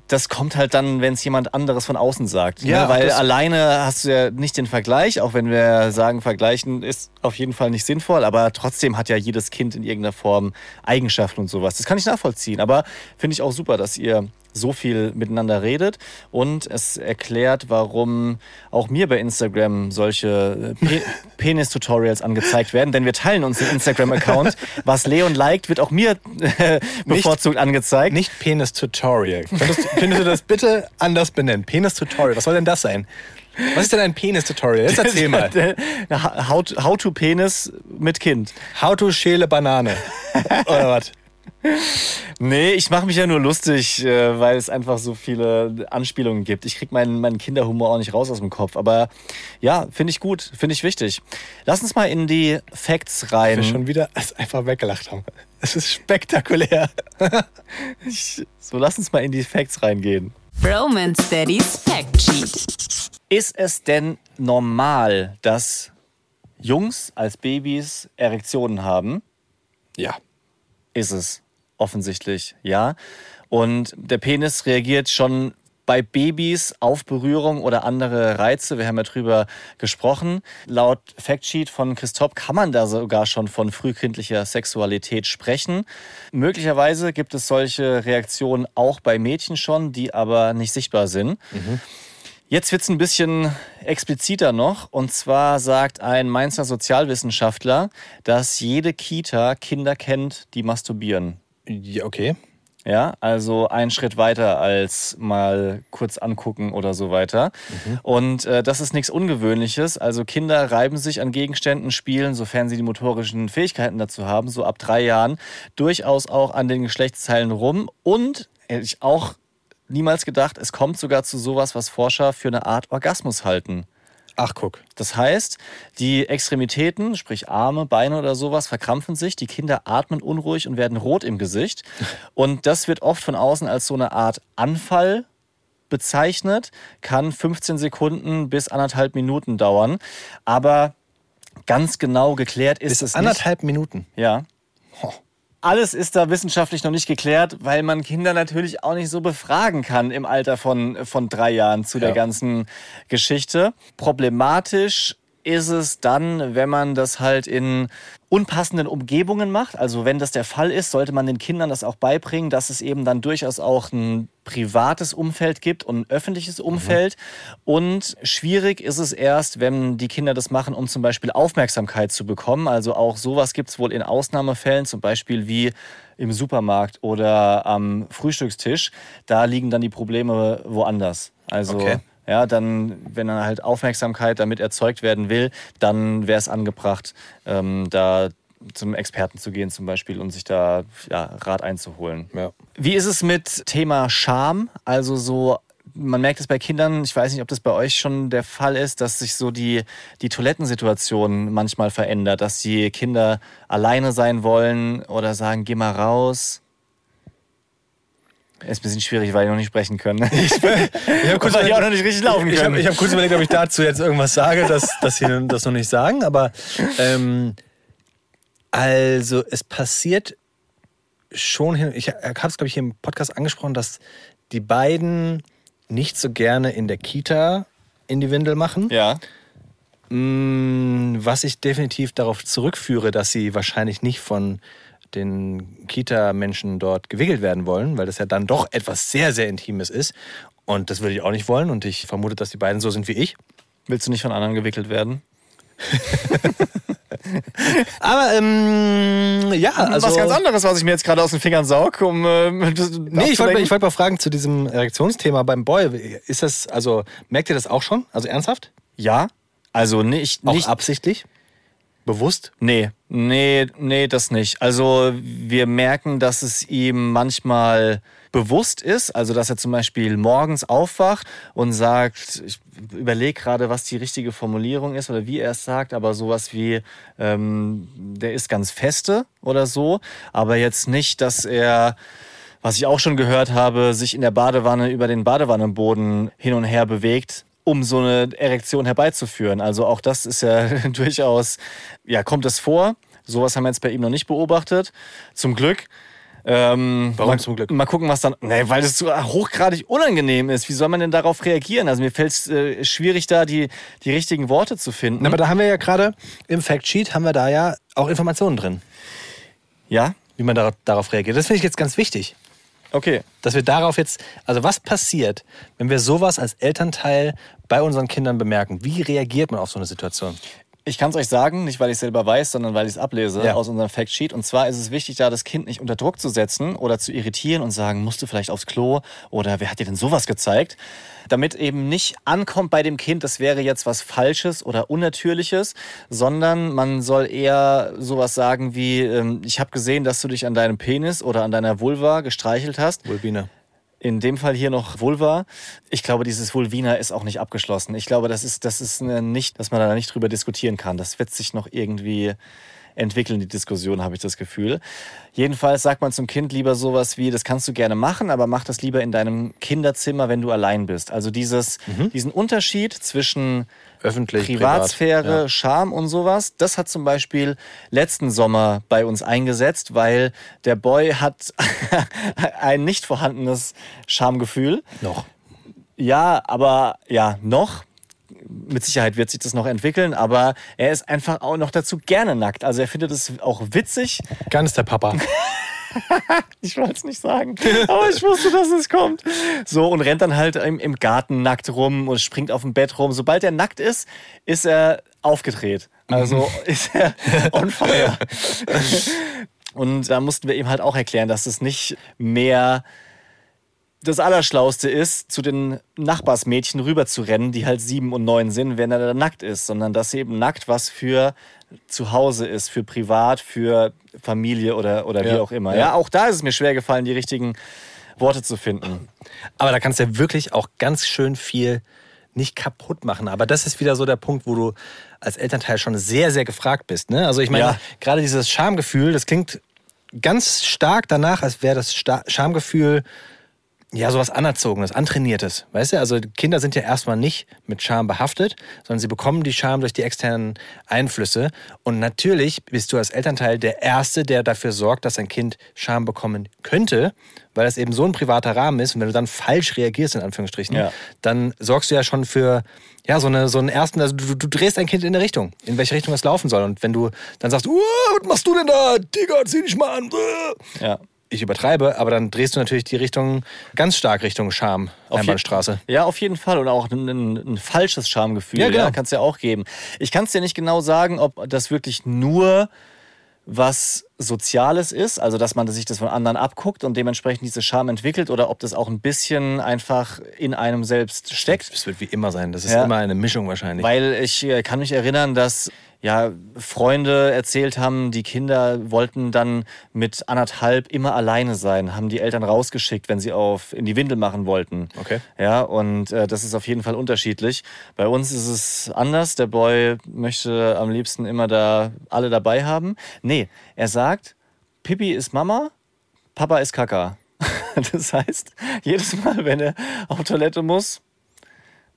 das kommt halt dann, wenn es jemand anderes von außen sagt. Ja, ne? Weil alleine hast du ja nicht den Vergleich, auch wenn wir sagen, vergleichen ist auf jeden Fall nicht sinnvoll, aber trotzdem hat ja jedes Kind in irgendeiner Form Eigenschaften und sowas. Das kann ich nachvollziehen, aber finde ich auch super, dass ihr so viel miteinander redet und es erklärt, warum auch mir bei Instagram solche äh, Pe [laughs] Penis-Tutorials angezeigt werden, denn wir teilen uns den Instagram-Account. [laughs] Was Leon liked, wird auch mir äh, bevorzugt angezeigt. Nicht Penis-Tutorial. Könntest, du das bitte anders benennen? Penis-Tutorial. Was soll denn das sein? Was ist denn ein Penis-Tutorial? Jetzt erzähl mal. [laughs] How, how to Penis mit Kind. How to schäle Banane. Oder was? Nee, ich mache mich ja nur lustig, äh, weil es einfach so viele Anspielungen gibt. Ich krieg meinen, meinen Kinderhumor auch nicht raus aus dem Kopf. Aber ja, finde ich gut, finde ich wichtig. Lass uns mal in die Facts Wir rein. schon wieder einfach weggelacht haben. Es ist spektakulär. [laughs] So, lass uns mal in die Facts reingehen. Bromance Daddies Fact Sheet. Ist es denn normal, dass Jungs als Babys Erektionen haben? Ja. Ist es offensichtlich, ja. Und der Penis reagiert schon bei Babys auf Berührung oder andere Reize. Wir haben ja drüber gesprochen. Laut Factsheet von Christoph kann man da sogar schon von frühkindlicher Sexualität sprechen. Möglicherweise gibt es solche Reaktionen auch bei Mädchen schon, die aber nicht sichtbar sind. Jetzt wird es ein bisschen expliziter noch. Und zwar sagt ein Mainzer Sozialwissenschaftler, dass jede Kita Kinder kennt, die masturbieren. Ja okay. Ja, also ein Schritt weiter als mal kurz angucken oder so weiter. Und äh, das ist nichts Ungewöhnliches. Also Kinder reiben sich an Gegenständen, spielen, sofern sie die motorischen Fähigkeiten dazu haben, so ab drei Jahren, durchaus auch an den Geschlechtsteilen rum. Und hätte ich auch niemals gedacht, es kommt sogar zu sowas, was Forscher für eine Art Orgasmus halten. Ach, guck. Das heißt, die Extremitäten, sprich Arme, Beine oder sowas, verkrampfen sich. Die Kinder atmen unruhig und werden rot im Gesicht. [laughs] Und das wird oft von außen als so eine Art Anfall bezeichnet, kann 15 Sekunden bis anderthalb Minuten dauern. Aber ganz genau geklärt ist Bis es anderthalb Minuten. nicht. Ja. Ho. Alles ist da wissenschaftlich noch nicht geklärt, weil man Kinder natürlich auch nicht so befragen kann im Alter von, von drei Jahren zu der Ja. ganzen Geschichte. Problematisch ist es dann, wenn man das halt in unpassenden Umgebungen macht. Also wenn das der Fall ist, sollte man den Kindern das auch beibringen, dass es eben dann durchaus auch ein privates Umfeld gibt und ein öffentliches Umfeld. Und schwierig ist es erst, wenn die Kinder das machen, um zum Beispiel Aufmerksamkeit zu bekommen. Also auch sowas gibt es wohl in Ausnahmefällen, zum Beispiel wie im Supermarkt oder am Frühstückstisch. Da liegen dann die Probleme woanders. Also Okay. Ja, dann, wenn dann halt Aufmerksamkeit damit erzeugt werden will, dann wäre es angebracht, ähm, da zum Experten zu gehen zum Beispiel und sich da ja, Rat einzuholen. Ja. Wie ist es mit Thema Scham? Also so, man merkt es bei Kindern, ich weiß nicht, ob das bei euch schon der Fall ist, dass sich so die, die Toilettensituation manchmal verändert, dass die Kinder alleine sein wollen oder sagen, geh mal raus. Ist ein bisschen schwierig, weil die noch nicht sprechen können. [laughs] Ich habe Und [laughs] weil die auch noch nicht richtig laufen Ich können. habe ich hab kurz überlegt, ob ich dazu jetzt irgendwas sage, dass, dass sie [laughs] das noch nicht sagen, aber ähm, also es passiert schon hin. Ich habe es, glaube ich, hier im Podcast angesprochen, dass die beiden nicht so gerne in der Kita in die Windel machen. Ja. Mm, Was ich definitiv darauf zurückführe, dass sie wahrscheinlich nicht von den Kita-Menschen dort gewickelt werden wollen, weil das ja dann doch etwas sehr, sehr Intimes ist. Und das würde ich auch nicht wollen. Und ich vermute, dass die beiden so sind wie ich. Willst du nicht von anderen gewickelt werden? [laughs] Aber ähm, ja, also. was ganz anderes, was ich mir jetzt gerade aus den Fingern saug, um. Äh, [laughs] Nee, ich wollte wollt mal fragen zu diesem Erektionsthema beim Boy. Ist das, also merkt ihr das auch schon? Also ernsthaft? Ja, also nicht, Auch nicht absichtlich? Bewusst? Nee, nee, nee, das nicht. Also wir merken, dass es ihm manchmal bewusst ist, also dass er zum Beispiel morgens aufwacht und sagt, ich überlege gerade, was die richtige Formulierung ist oder wie er es sagt, aber sowas wie, ähm, der ist ganz feste oder so, aber jetzt nicht, dass er was ich auch schon gehört habe, sich in der Badewanne über den Badewannenboden hin und her bewegt, um so eine Erektion herbeizuführen. Also auch das ist ja [laughs] durchaus, ja, kommt es vor. Sowas haben wir jetzt bei ihm noch nicht beobachtet. Zum Glück. Ähm, Warum mal, zum Glück? Mal gucken, was dann. Nee, weil es so hochgradig unangenehm ist. Wie soll man denn darauf reagieren? Also mir fällt es äh, schwierig, da die, die richtigen Worte zu finden. Aber da haben wir ja gerade im Factsheet haben wir da ja auch Informationen drin, ja? wie man darauf, darauf reagiert. Das finde ich jetzt ganz wichtig. Okay. Dass wir darauf jetzt, also was passiert, wenn wir sowas als Elternteil bei unseren Kindern bemerken? Wie reagiert man auf so eine Situation? Ich kann es euch sagen, nicht weil ich selber weiß, sondern weil ich es ablese Ja. aus unserem Factsheet. Und zwar ist es wichtig, da das Kind nicht unter Druck zu setzen oder zu irritieren und sagen, musst du vielleicht aufs Klo oder wer hat dir denn sowas gezeigt? Damit eben nicht ankommt bei dem Kind, das wäre jetzt was Falsches oder Unnatürliches, sondern man soll eher sowas sagen wie, ähm, ich habe gesehen, dass du dich an deinem Penis oder an deiner Vulva gestreichelt hast. Vulvina. In dem Fall hier noch Vulva. Ich glaube, dieses Vulvina ist auch nicht abgeschlossen. Ich glaube, das ist, das ist nicht, dass man da nicht drüber diskutieren kann. Das wird sich noch irgendwie entwickeln, die Diskussion, habe ich das Gefühl. Jedenfalls sagt man zum Kind lieber sowas wie, das kannst du gerne machen, aber mach das lieber in deinem Kinderzimmer, wenn du allein bist. Also dieses, diesen Unterschied zwischen Öffentlich, Privatsphäre, privat, ja. Scham und sowas. Das hat zum Beispiel letzten Sommer bei uns eingesetzt, weil der Boy hat [laughs] ein nicht vorhandenes Schamgefühl. Noch. Ja, aber ja, noch. Mit Sicherheit wird sich das noch entwickeln, aber er ist einfach auch noch dazu gerne nackt. Also er findet es auch witzig. Ganz der Papa. [laughs] [laughs] Ich wollte es nicht sagen, aber ich wusste, dass es kommt. So, und rennt dann halt im, im Garten nackt rum und springt auf dem Bett rum. Sobald er nackt ist, ist er aufgedreht. Also ist er [laughs] on fire. Und da mussten wir ihm halt auch erklären, dass es nicht mehr das Allerschlauste ist, zu den Nachbarsmädchen rüber zu rennen, die halt sieben und neun sind, wenn er da nackt ist, sondern dass eben nackt was für zu Hause ist, für privat, für Familie oder, oder wie Ja, auch immer. ja. Ja. auch da ist es mir schwer gefallen, die richtigen Worte zu finden. Aber da kannst du ja wirklich auch ganz schön viel nicht kaputt machen. Aber das ist wieder so der Punkt, wo du als Elternteil schon sehr, sehr gefragt bist. Ne? Also ich meine, Ja. gerade dieses Schamgefühl, das klingt ganz stark danach, als wäre das Sta Schamgefühl ja sowas Anerzogenes, Antrainiertes. Weißt du, also Kinder sind ja erstmal nicht mit Scham behaftet, sondern sie bekommen die Scham durch die externen Einflüsse. Und natürlich bist du als Elternteil der Erste, der dafür sorgt, dass ein Kind Scham bekommen könnte, weil es eben so ein privater Rahmen ist. Und wenn du dann falsch reagierst, in Anführungsstrichen, Ja. dann sorgst du ja schon für ja, so, eine, so einen ersten, also du, du drehst dein Kind in eine Richtung, in welche Richtung es laufen soll. Und wenn du dann sagst, "Uah, was machst du denn da? Digga, zieh dich mal an. Uah." Ja. Ich übertreibe, aber dann drehst du natürlich die Richtung ganz stark Richtung Scham, Einbahnstraße. Ja, auf jeden Fall. Und auch ein, ein, ein falsches Schamgefühl. Ja, Ja, genau. kann es ja auch geben. Ich kann es dir nicht genau sagen, ob das wirklich nur was Soziales ist, also dass man sich das von anderen abguckt und dementsprechend diese Scham entwickelt oder ob das auch ein bisschen einfach in einem selbst steckt. Das wird wie immer sein. Das ist Ja. immer eine Mischung wahrscheinlich. Weil ich äh, kann mich erinnern, dass ja Freunde erzählt haben, die Kinder wollten dann mit anderthalb immer alleine sein, haben die Eltern rausgeschickt, wenn sie auf in die Windel machen wollten. Okay. Ja, und äh, das ist auf jeden Fall unterschiedlich. Bei uns ist es anders. Der Boy möchte am liebsten immer da alle dabei haben. Nee, er sagt, Pippi ist Mama, Papa ist Kaka. [laughs] Das heißt, jedes Mal, wenn er auf Toilette muss,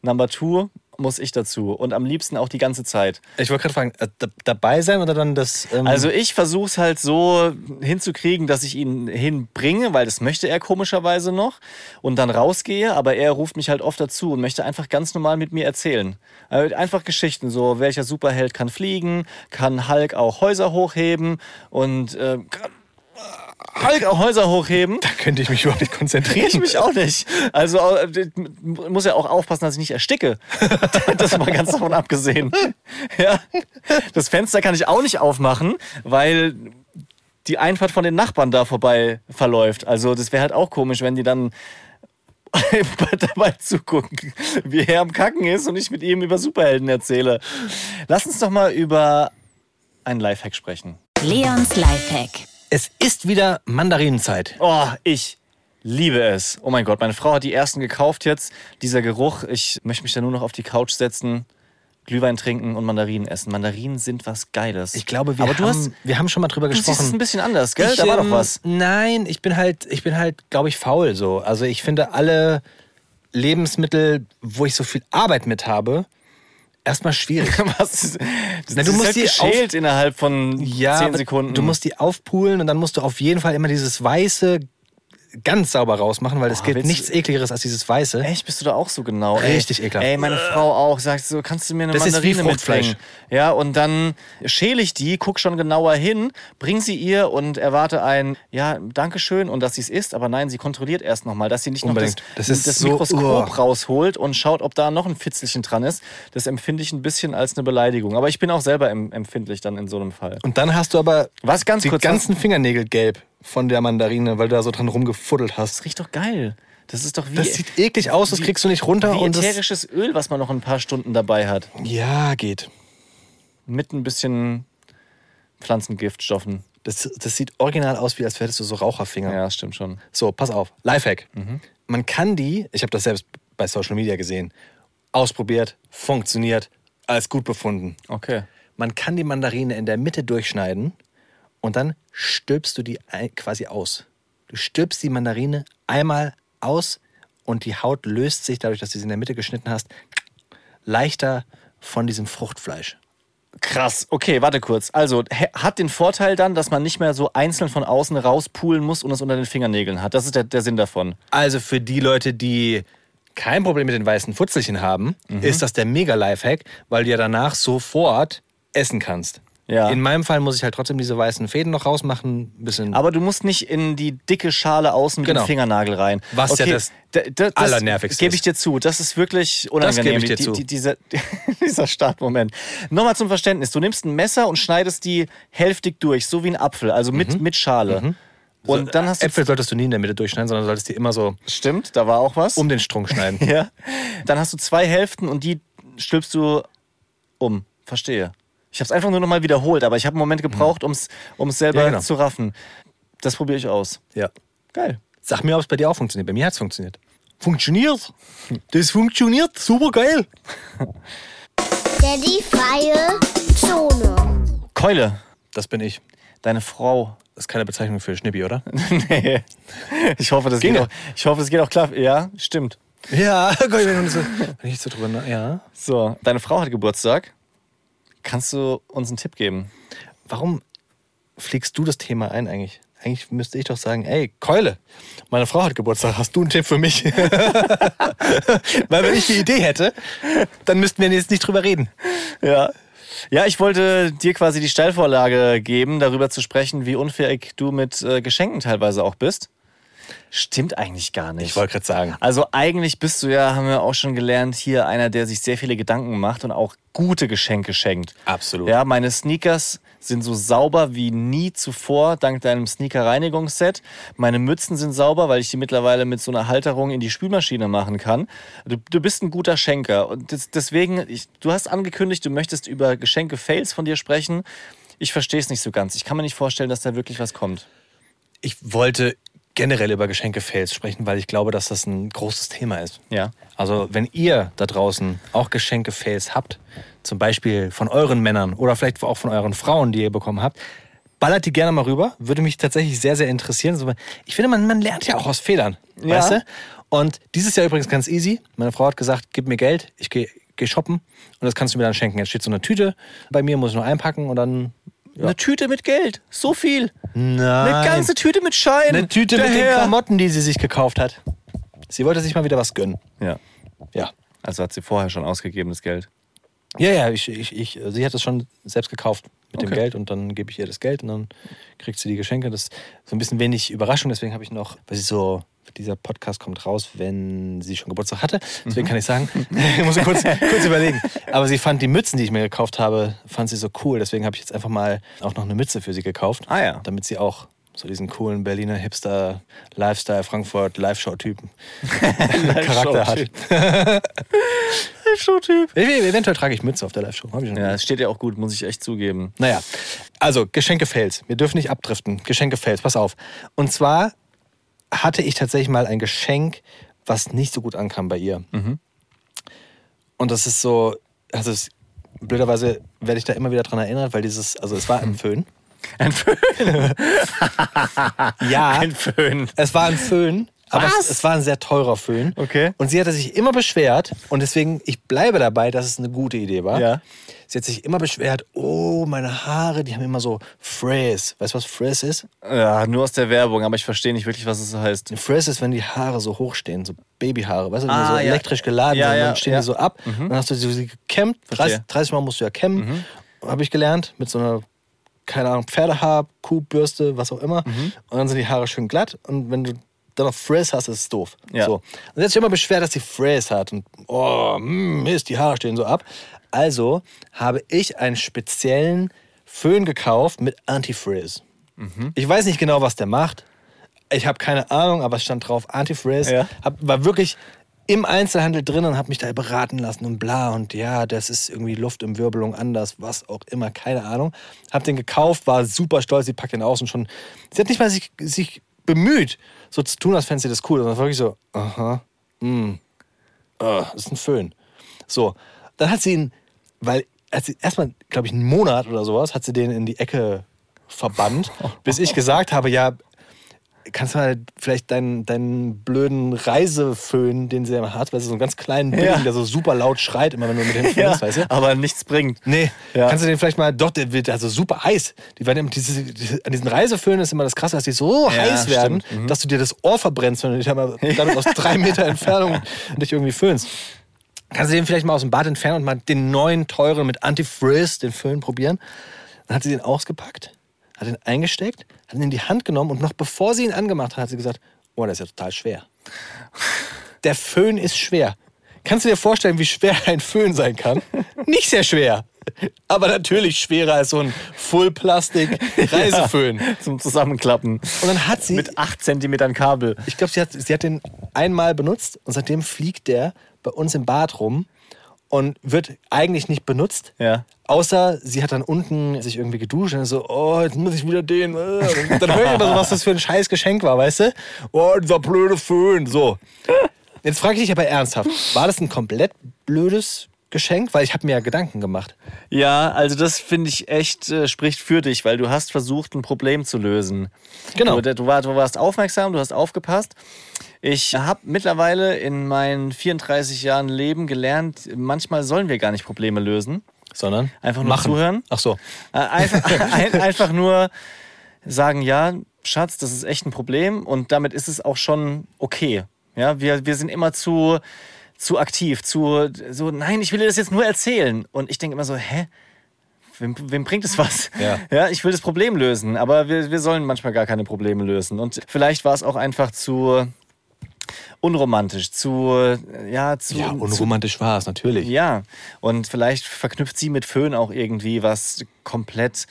Number two muss ich dazu. Und am liebsten auch die ganze Zeit. ich wollte gerade fragen, äh, da- dabei sein oder dann das. Ähm, Also ich versuche es halt so hinzukriegen, dass ich ihn hinbringe, weil das möchte er komischerweise noch. Und dann rausgehe, aber er ruft mich halt oft dazu und möchte einfach ganz normal mit mir erzählen. Also Einfach Geschichten, so welcher Superheld kann fliegen, kann Hulk auch Häuser hochheben und äh, Häuser hochheben. da könnte ich mich überhaupt nicht konzentrieren. Ich mich auch nicht. Also äh, muss ja auch aufpassen, dass ich nicht ersticke. [laughs] Das mal ganz davon abgesehen. Ja. Das Fenster kann ich auch nicht aufmachen, weil die Einfahrt von den Nachbarn da vorbei verläuft. Also das wäre halt auch komisch, wenn die dann [laughs] dabei zugucken, wie er am Kacken ist und ich mit ihm über Superhelden erzähle. Lass uns doch mal über einen Lifehack sprechen. Leons Lifehack. Es ist wieder Mandarinenzeit. Oh, ich liebe es. Oh mein Gott, meine Frau hat die ersten gekauft jetzt. Dieser Geruch, ich möchte mich da nur noch auf die Couch setzen, Glühwein trinken und Mandarinen essen. Mandarinen sind was Geiles. Ich glaube, wir, Aber du haben, hast, wir haben schon mal drüber du siehst es gesprochen. ein bisschen anders, gell? Ich, da war doch ähm, was. Nein, ich bin halt, ich bin halt, glaube ich, faul so. Also ich finde alle Lebensmittel, wo ich so viel Arbeit mit habe, erstmal schwierig. [laughs] was? Na, du musst halt die geschält innerhalb von Ja, 10 aber Sekunden. du musst die aufpulen und dann musst du auf jeden Fall immer dieses weiße ganz sauber rausmachen, weil es gibt nichts du- ekligeres als dieses weiße. Echt, bist du da auch so genau? Richtig ey, ekelhaft. Ey, meine Frau auch. Sagt so, kannst du mir eine Das ist wie Mandarine mitbringen? Ja, und dann schäle ich die, guck schon genauer hin, bring sie ihr und erwarte ein, ja, Dankeschön und dass sie es isst. Aber nein, sie kontrolliert erst nochmal, dass sie nicht Unbedingt. noch Das das, ist das so- Mikroskop uah. rausholt und schaut, ob da noch ein Fitzelchen dran ist. Das empfinde ich ein bisschen als eine Beleidigung. Aber ich bin auch selber em- empfindlich dann in so einem Fall. Und dann hast du aber Was ganz die kurz, ganzen Fingernägel gelb von der Mandarine, weil du da so dran rumgefuddelt hast. das riecht doch geil. Das ist doch wie, Das sieht eklig aus, das wie- kriegst du nicht runter. wie und das, ätherisches Öl, was man noch ein paar Stunden dabei hat. ja, geht. Mit ein bisschen Pflanzengiftstoffen. Das, das sieht original aus, wie als hättest du so Raucherfinger. Ja, das stimmt schon. So, pass auf. Lifehack. Man kann die, ich habe das selbst bei Social Media gesehen, ausprobiert, funktioniert, als gut befunden. Okay. Man kann die Mandarine in der Mitte durchschneiden und dann stülpst du die quasi aus. Du stülpst die Mandarine einmal aus und die Haut löst sich, dadurch, dass du sie in der Mitte geschnitten hast, leichter von diesem Fruchtfleisch. Krass. Okay, warte kurz. Also hat den Vorteil dann, dass man nicht mehr so einzeln von außen rauspulen muss und es unter den Fingernägeln hat. Das ist der, der Sinn davon. Also für die Leute, die kein Problem mit den weißen Futzelchen haben, Mhm. ist das der Mega-Lifehack, weil du ja danach sofort essen kannst. Ja. In meinem Fall muss ich halt trotzdem diese weißen Fäden noch rausmachen, bisschen. Aber du musst nicht in die dicke Schale außen mit Genau. dem Fingernagel rein. Was ja das da- da- das Allernervigste Gebe ich dir zu. Das ist wirklich unangenehm. gebe ich dir die, zu. Die, dieser, [laughs] dieser Startmoment. Nochmal zum Verständnis. Du nimmst ein Messer und schneidest die hälftig durch, so wie ein Apfel, also mit, Mhm. mit Schale. Und dann hast du... Äpfel solltest du nie in der Mitte durchschneiden, sondern solltest die immer so Stimmt, da war auch was. um den Strunk schneiden. [laughs] Ja. Dann hast du zwei Hälften und die stülpst du um. Verstehe. Ich habe es einfach nur nochmal wiederholt, aber ich habe einen Moment gebraucht, um es selber Ja, genau. zu raffen. Das probiere ich aus. ja. Geil. Sag mir, ob es bei dir auch funktioniert. Bei mir hat es funktioniert. Funktioniert. Das funktioniert. Super geil. [laughs] Daddy freie Zone. Keule, Das bin ich. deine Frau. Das ist keine Bezeichnung für Schnippi, oder? [laughs] nee. Ich hoffe, das geht auch, ich hoffe, das geht auch klar. Ja, stimmt. Ja, [laughs] so, wenn ich so drüber ja. So, deine Frau hat Geburtstag. Kannst du uns einen Tipp geben? Warum fliegst du das Thema ein eigentlich? Eigentlich müsste ich doch sagen, ey, Keule, meine Frau hat Geburtstag, hast du einen Tipp für mich? [laughs] Weil wenn ich die Idee hätte, dann müssten wir jetzt nicht drüber reden. Ja. Ja, ich wollte dir quasi die Steilvorlage geben, darüber zu sprechen, wie unfähig du mit äh, Geschenken teilweise auch bist. Stimmt eigentlich gar nicht. Ich wollte gerade sagen. Also eigentlich bist du ja, haben wir auch schon gelernt, hier einer, der sich sehr viele Gedanken macht und auch gute Geschenke schenkt. Absolut. Ja, meine Sneakers sind so sauber wie nie zuvor, dank deinem Sneaker-Reinigungsset. Meine Mützen sind sauber, weil ich die mittlerweile mit so einer Halterung in die Spülmaschine machen kann. Du, du bist ein guter Schenker. Und des, deswegen, ich, du hast angekündigt, du möchtest über Geschenke-Fails von dir sprechen. Ich verstehe es nicht so ganz. Ich kann mir nicht vorstellen, dass da wirklich was kommt. Ich wollte generell über Geschenke-Fails sprechen, weil ich glaube, dass das ein großes Thema ist. Ja. Also, wenn ihr da draußen auch Geschenke-Fails habt, zum Beispiel von euren Männern oder vielleicht auch von euren Frauen, die ihr bekommen habt, ballert die gerne mal rüber. Würde mich tatsächlich sehr, sehr interessieren. Ich finde, man, man lernt ja auch aus Fehlern. Ja. Weißt du? Und dieses Jahr übrigens ganz easy. Meine Frau hat gesagt, gib mir Geld, ich gehe geh shoppen und das kannst du mir dann schenken. Jetzt steht so eine Tüte bei mir, muss ich nur einpacken und dann. Ja. Eine Tüte mit Geld. So viel. Nein. Eine ganze Tüte mit Scheinen. Eine Tüte mit den Daher. Klamotten, die sie sich gekauft hat. Sie wollte sich mal wieder was gönnen. Ja. Ja. Also hat sie vorher schon ausgegeben, das Geld. Ja, ja, ich, ich, ich, sie hat es schon selbst gekauft mit dem Okay. Geld und dann gebe ich ihr das Geld und dann kriegt sie die Geschenke. Das ist so ein bisschen wenig Überraschung, deswegen habe ich noch, weil sie so, dieser Podcast kommt raus, wenn sie schon Geburtstag hatte. Deswegen kann ich sagen, [laughs] ich muss kurz, kurz überlegen. Aber sie fand die Mützen, die ich mir gekauft habe, fand sie so cool. Deswegen habe ich jetzt einfach mal auch noch eine Mütze für sie gekauft. Ah ja. Damit sie auch so diesen coolen Berliner Hipster, Lifestyle, Frankfurt, Live-Show-Typen [laughs] Charakter hat. Live-Show-Typ. [laughs] Eventuell trage ich Mütze auf der ich schon Ja, es steht ja auch gut, muss ich echt zugeben. Naja, also Geschenke-Fails. Wir dürfen nicht abdriften. Geschenke-Fails, pass auf. Und zwar hatte ich tatsächlich mal ein Geschenk, was nicht so gut ankam bei ihr. Und das ist so, also es, blöderweise werde ich da immer wieder dran erinnert, weil dieses, also es war ein [laughs] Föhn. Ein Föhn. [laughs] Ja, Ein Föhn. es war ein Föhn. Aber es, es war ein sehr teurer Föhn. Okay. Und sie hatte sich immer beschwert, und deswegen, ich bleibe dabei, dass es eine gute Idee war. Ja. Sie hat sich immer beschwert, oh, meine Haare, die haben immer so Frizz. Weißt du, was Frizz ist? Ja, nur aus der Werbung, aber ich verstehe nicht wirklich, was es heißt. Frizz ist, wenn die Haare so hoch stehen, so Babyhaare, weißt du, wenn die Ah, so ja. elektrisch geladen Ja, sind, ja, dann stehen die so ab. Dann hast du sie gekämmt, 30, Verstehe. 30 Mal musst du ja kämmen, habe ich gelernt, mit so einer, keine Ahnung, Pferdehaar, Kuhbürste, was auch immer. Und dann sind die Haare schön glatt und wenn du dann noch Frizz hast, ist es doof. Ja. So. Und sie hat sich immer beschwert, dass sie Frizz hat und oh, mm, Mist, die Haare stehen so ab. Also habe ich einen speziellen Föhn gekauft mit Anti-Frizz. Ich weiß nicht genau, was der macht. Ich habe keine Ahnung, aber es stand drauf Anti-Frizz. Ja. Hab, war wirklich im Einzelhandel drin und habe mich da beraten lassen und bla und ja, das ist irgendwie Luftumwirbelung anders, was auch immer, keine Ahnung. Hab den gekauft, war super stolz, sie packt den aus und schon, sie hat nicht mal sich, sich bemüht, so zu tun, als fände sie das cool, sondern wirklich so, aha, mm, ah, das ist ein Föhn. So, dann hat sie ihn, weil, erstmal, glaube ich, einen Monat oder sowas, hat sie den in die Ecke verbannt, [laughs] bis ich gesagt habe, ja, kannst du mal vielleicht deinen, deinen blöden Reiseföhn, den sie immer hat, weil sie so einen ganz kleinen Billigen, Ja. der so super laut schreit, immer wenn du mit dem [laughs] Ja, föhnst, weißt du? aber nichts bringt. Nee, Ja. kannst du den vielleicht mal, doch, der wird also super heiß. Die werden, diese, diese, an diesen Reiseföhnen ist immer das Krasse, dass die so Ja, heiß werden. Mhm. dass du dir das Ohr verbrennst, wenn du dich [laughs] damit aus drei Meter Entfernung dich irgendwie föhnst. Kannst du den vielleicht mal aus dem Bad entfernen und mal den neuen, teuren mit Anti-Frizz, den Föhn probieren? Dann hat sie den ausgepackt, hat ihn eingesteckt, hat ihn in die Hand genommen und noch bevor sie ihn angemacht hat, hat sie gesagt, oh, der ist ja total schwer. Der Föhn ist schwer. Kannst du dir vorstellen, wie schwer ein Föhn sein kann? [laughs] Nicht sehr schwer. Aber natürlich schwerer als so ein Full-Plastik-Reiseföhn. [laughs] Zum Zusammenklappen. Und dann hat sie, Mit 8 Zentimetern Kabel. ich glaube, sie hat, sie hat den einmal benutzt und seitdem fliegt der bei uns im Bad rum und wird eigentlich nicht benutzt. Ja. Außer sie hat dann unten sich irgendwie geduscht und so, oh, jetzt muss ich wieder den. äh. Und dann höre ich immer so, was das für ein scheiß Geschenk war, weißt du? Oh, dieser blöde Föhn. So. Jetzt frage ich dich aber ernsthaft, war das ein komplett blödes Geschenk? Weil ich habe mir ja Gedanken gemacht. Ja, also das finde ich echt äh, spricht für dich, weil du hast versucht, ein Problem zu lösen. Genau. Du, du, war, du warst aufmerksam, du hast aufgepasst. Ich habe mittlerweile in meinen 34 Jahren Leben gelernt, manchmal sollen wir gar nicht Probleme lösen. Sondern? Einfach nur machen. zuhören. Ach so. Einfach, [laughs] ein, einfach nur sagen, ja, Schatz, das ist echt ein Problem und damit ist es auch schon okay. Ja, wir, wir sind immer zu, zu aktiv, zu so, nein, ich will dir das jetzt nur erzählen. Und ich denke immer so, hä? Wem, wem bringt es was? Ja. [laughs] ja, ich will das Problem lösen, aber wir, wir sollen manchmal gar keine Probleme lösen. Und vielleicht war es auch einfach zu unromantisch, zu, ja, zu, Ja, unromantisch war es, natürlich. ja, und vielleicht verknüpft sie mit Föhn auch irgendwie was komplett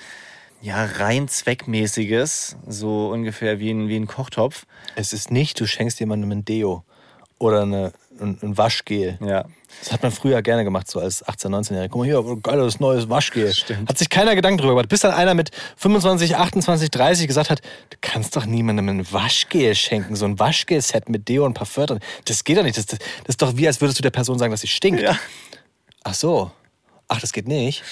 ja, rein zweckmäßiges, so ungefähr wie ein, wie ein Kochtopf. Es ist nicht, du schenkst jemandem ein Deo oder eine, ein, ein Waschgel. Ja. Das hat man früher gerne gemacht, so als 18-, 19-Jähriger. Guck mal hier, geiles neues Waschgel. Stimmt. Hat sich keiner Gedanken drüber gemacht. Bis dann einer mit 25, 28, 30 gesagt hat, du kannst doch niemandem ein Waschgel schenken. So ein Waschgel-Set mit Deo und ein Parfum drin. Das geht doch nicht. Das, das, das ist doch wie, als würdest du der Person sagen, dass sie stinkt. Ja. Ach so. Ach, das geht nicht.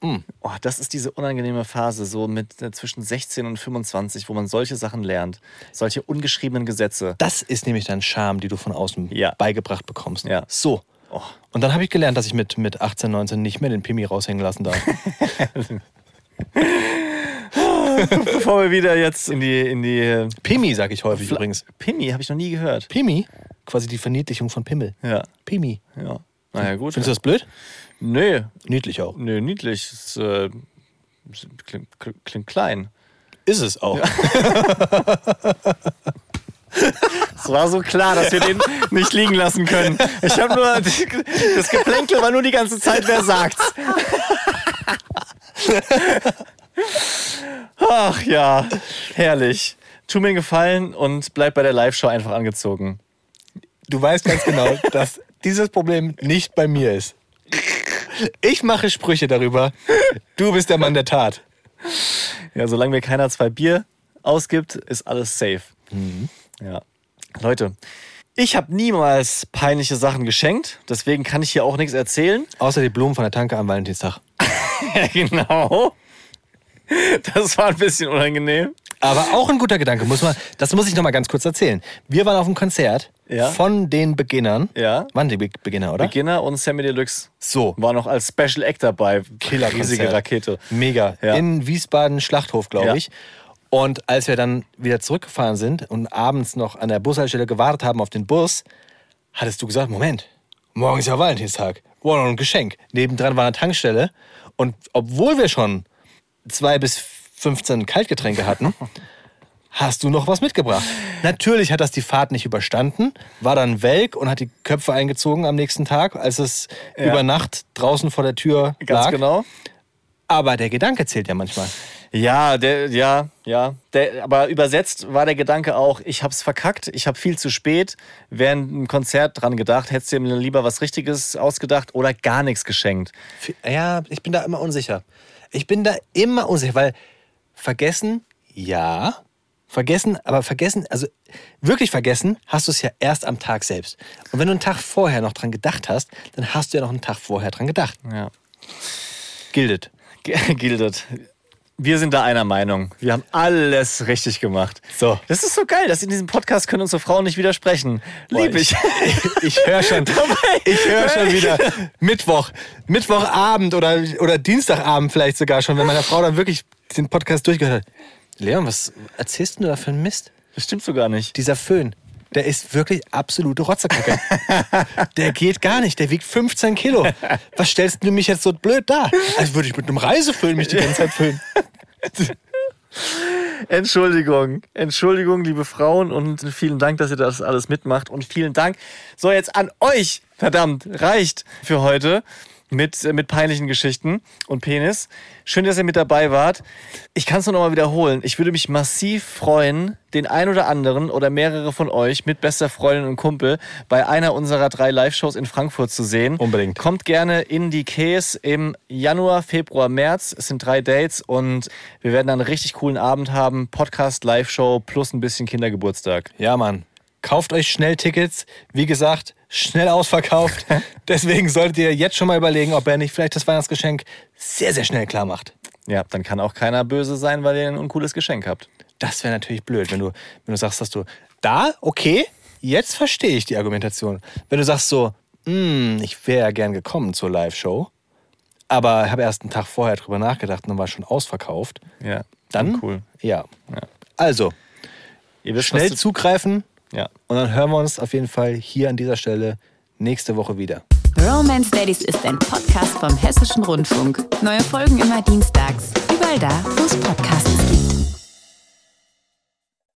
Oh, das ist diese unangenehme Phase, so mit äh, zwischen 16 und 25, wo man solche Sachen lernt. Solche ungeschriebenen Gesetze. Das ist nämlich dein Charme, die du von außen Ja. beigebracht bekommst. Ja. So. Oh. Und dann habe ich gelernt, dass ich mit, mit 18, 19 nicht mehr den Pimi raushängen lassen darf. [laughs] Bevor wir wieder jetzt in die, in die äh, Pimi, sage ich häufig Fla- übrigens. Pimmi, habe ich noch nie gehört. Pimi? Quasi die Verniedlichung von Pimmel. Ja, Pimi. ja. Naja, gut. Findest du das blöd? Nee, Niedlich auch. nee, niedlich. Es, äh, klingt, klingt klein. Ist es auch. [laughs] Es war so klar, dass wir den nicht liegen lassen können. Ich habe nur. Das Geplänkel war nur die ganze Zeit, wer sagt's. Ach ja, herrlich. Tu mir einen Gefallen und bleib bei der Live-Show einfach angezogen. Du weißt ganz genau, dass dieses Problem nicht bei mir ist. Ich mache Sprüche darüber. Du bist der Mann der Tat. Ja, solange mir keiner zwei Bier ausgibt, ist alles safe. Ja. Leute, ich habe niemals peinliche Sachen geschenkt, deswegen kann ich hier auch nichts erzählen. [laughs] Außer die Blumen von der Tanke am Valentinstag. Ja, genau. Das war ein bisschen unangenehm. Aber auch ein guter Gedanke, muss man, das muss ich noch mal ganz kurz erzählen. Wir waren auf einem Konzert Ja. von den Beginnern. Ja. Waren die Be Beginner, oder? Beginner und Sammy Deluxe so. war noch als Special Act dabei. Killer Riesige Rakete. Mega. Ja. In Wiesbaden Schlachthof, glaube ich. Und als wir dann wieder zurückgefahren sind und abends noch an der Bushaltestelle gewartet haben auf den Bus, hattest du gesagt, Moment, morgen ist ja Valentinstag. Oh, noch ein Geschenk. Nebendran war eine Tankstelle. Und obwohl wir schon zwei bis 15 Kaltgetränke hatten, [laughs] hast du noch was mitgebracht. Natürlich hat das die Fahrt nicht überstanden, war dann welk und hat die Köpfe eingezogen am nächsten Tag, als es über Nacht draußen vor der Tür Ganz lag. genau. Aber der Gedanke zählt ja manchmal. Ja, der, ja, ja. Der, aber übersetzt war der Gedanke auch, ich hab's verkackt, ich habe viel zu spät während einem Konzert dran gedacht, hättest du mir lieber was Richtiges ausgedacht oder gar nichts geschenkt. Ja, ich bin da immer unsicher. Ich bin da immer unsicher, weil vergessen, ja, vergessen, aber vergessen, also wirklich vergessen, hast du es ja erst am Tag selbst. Und wenn du einen Tag vorher noch dran gedacht hast, dann hast du ja noch einen Tag vorher dran gedacht. Ja. Gildet. [laughs] Gildet. Wir sind da einer Meinung. Wir haben alles richtig gemacht. So. Das ist so geil, dass in diesem Podcast können unsere Frauen nicht widersprechen. Lieb ich. Ich höre schon, [laughs] ich höre schon wieder Mittwoch, Mittwochabend oder, oder Dienstagabend vielleicht sogar schon, wenn meine Frau dann wirklich den Podcast durchgehört hat. Leon, was erzählst du da für einen Mist? Das stimmt so gar nicht. Dieser Föhn, der ist wirklich absolute Rotzerkacke. [laughs] der geht gar nicht, der wiegt 15 Kilo. Was stellst du mich jetzt so blöd da? Als würde ich mit einem Reiseföhn mich die ganze Zeit föhnen. [laughs] Entschuldigung. Entschuldigung, liebe Frauen und vielen Dank, dass ihr das alles mitmacht und vielen Dank. So, jetzt an euch. Verdammt, reicht für heute mit, äh, mit peinlichen Geschichten und Penis. Schön, dass ihr mit dabei wart. Ich kann es nur noch mal wiederholen. Ich würde mich massiv freuen, den ein oder anderen oder mehrere von euch mit bester Freundin und Kumpel bei einer unserer drei Live-Shows in Frankfurt zu sehen. Unbedingt. Kommt gerne in die Käse im Januar, Februar, März. Es sind drei Dates und wir werden dann einen richtig coolen Abend haben. Podcast, Live-Show plus ein bisschen Kindergeburtstag. Ja, Mann. Kauft euch schnell Tickets. Wie gesagt, schnell ausverkauft. [laughs] Deswegen solltet ihr jetzt schon mal überlegen, ob er nicht vielleicht das Weihnachtsgeschenk sehr, sehr schnell klar macht. Ja, dann kann auch keiner böse sein, weil ihr ein uncooles Geschenk habt. Das wäre natürlich blöd, wenn du, wenn du sagst, dass du da, okay, jetzt verstehe ich die Argumentation. Wenn du sagst so, "Hm, ich wäre ja gern gekommen zur Live-Show, aber habe erst einen Tag vorher drüber nachgedacht und dann war schon ausverkauft, Ja, dann cool. Ja. Ja. Also, Ihr wisst, schnell zugreifen Ja. und dann hören wir uns auf jeden Fall hier an dieser Stelle nächste Woche wieder. Romance Daddies ist ein Podcast vom Hessischen Rundfunk. Neue Folgen immer dienstags. Überall da, wo es Podcasts gibt.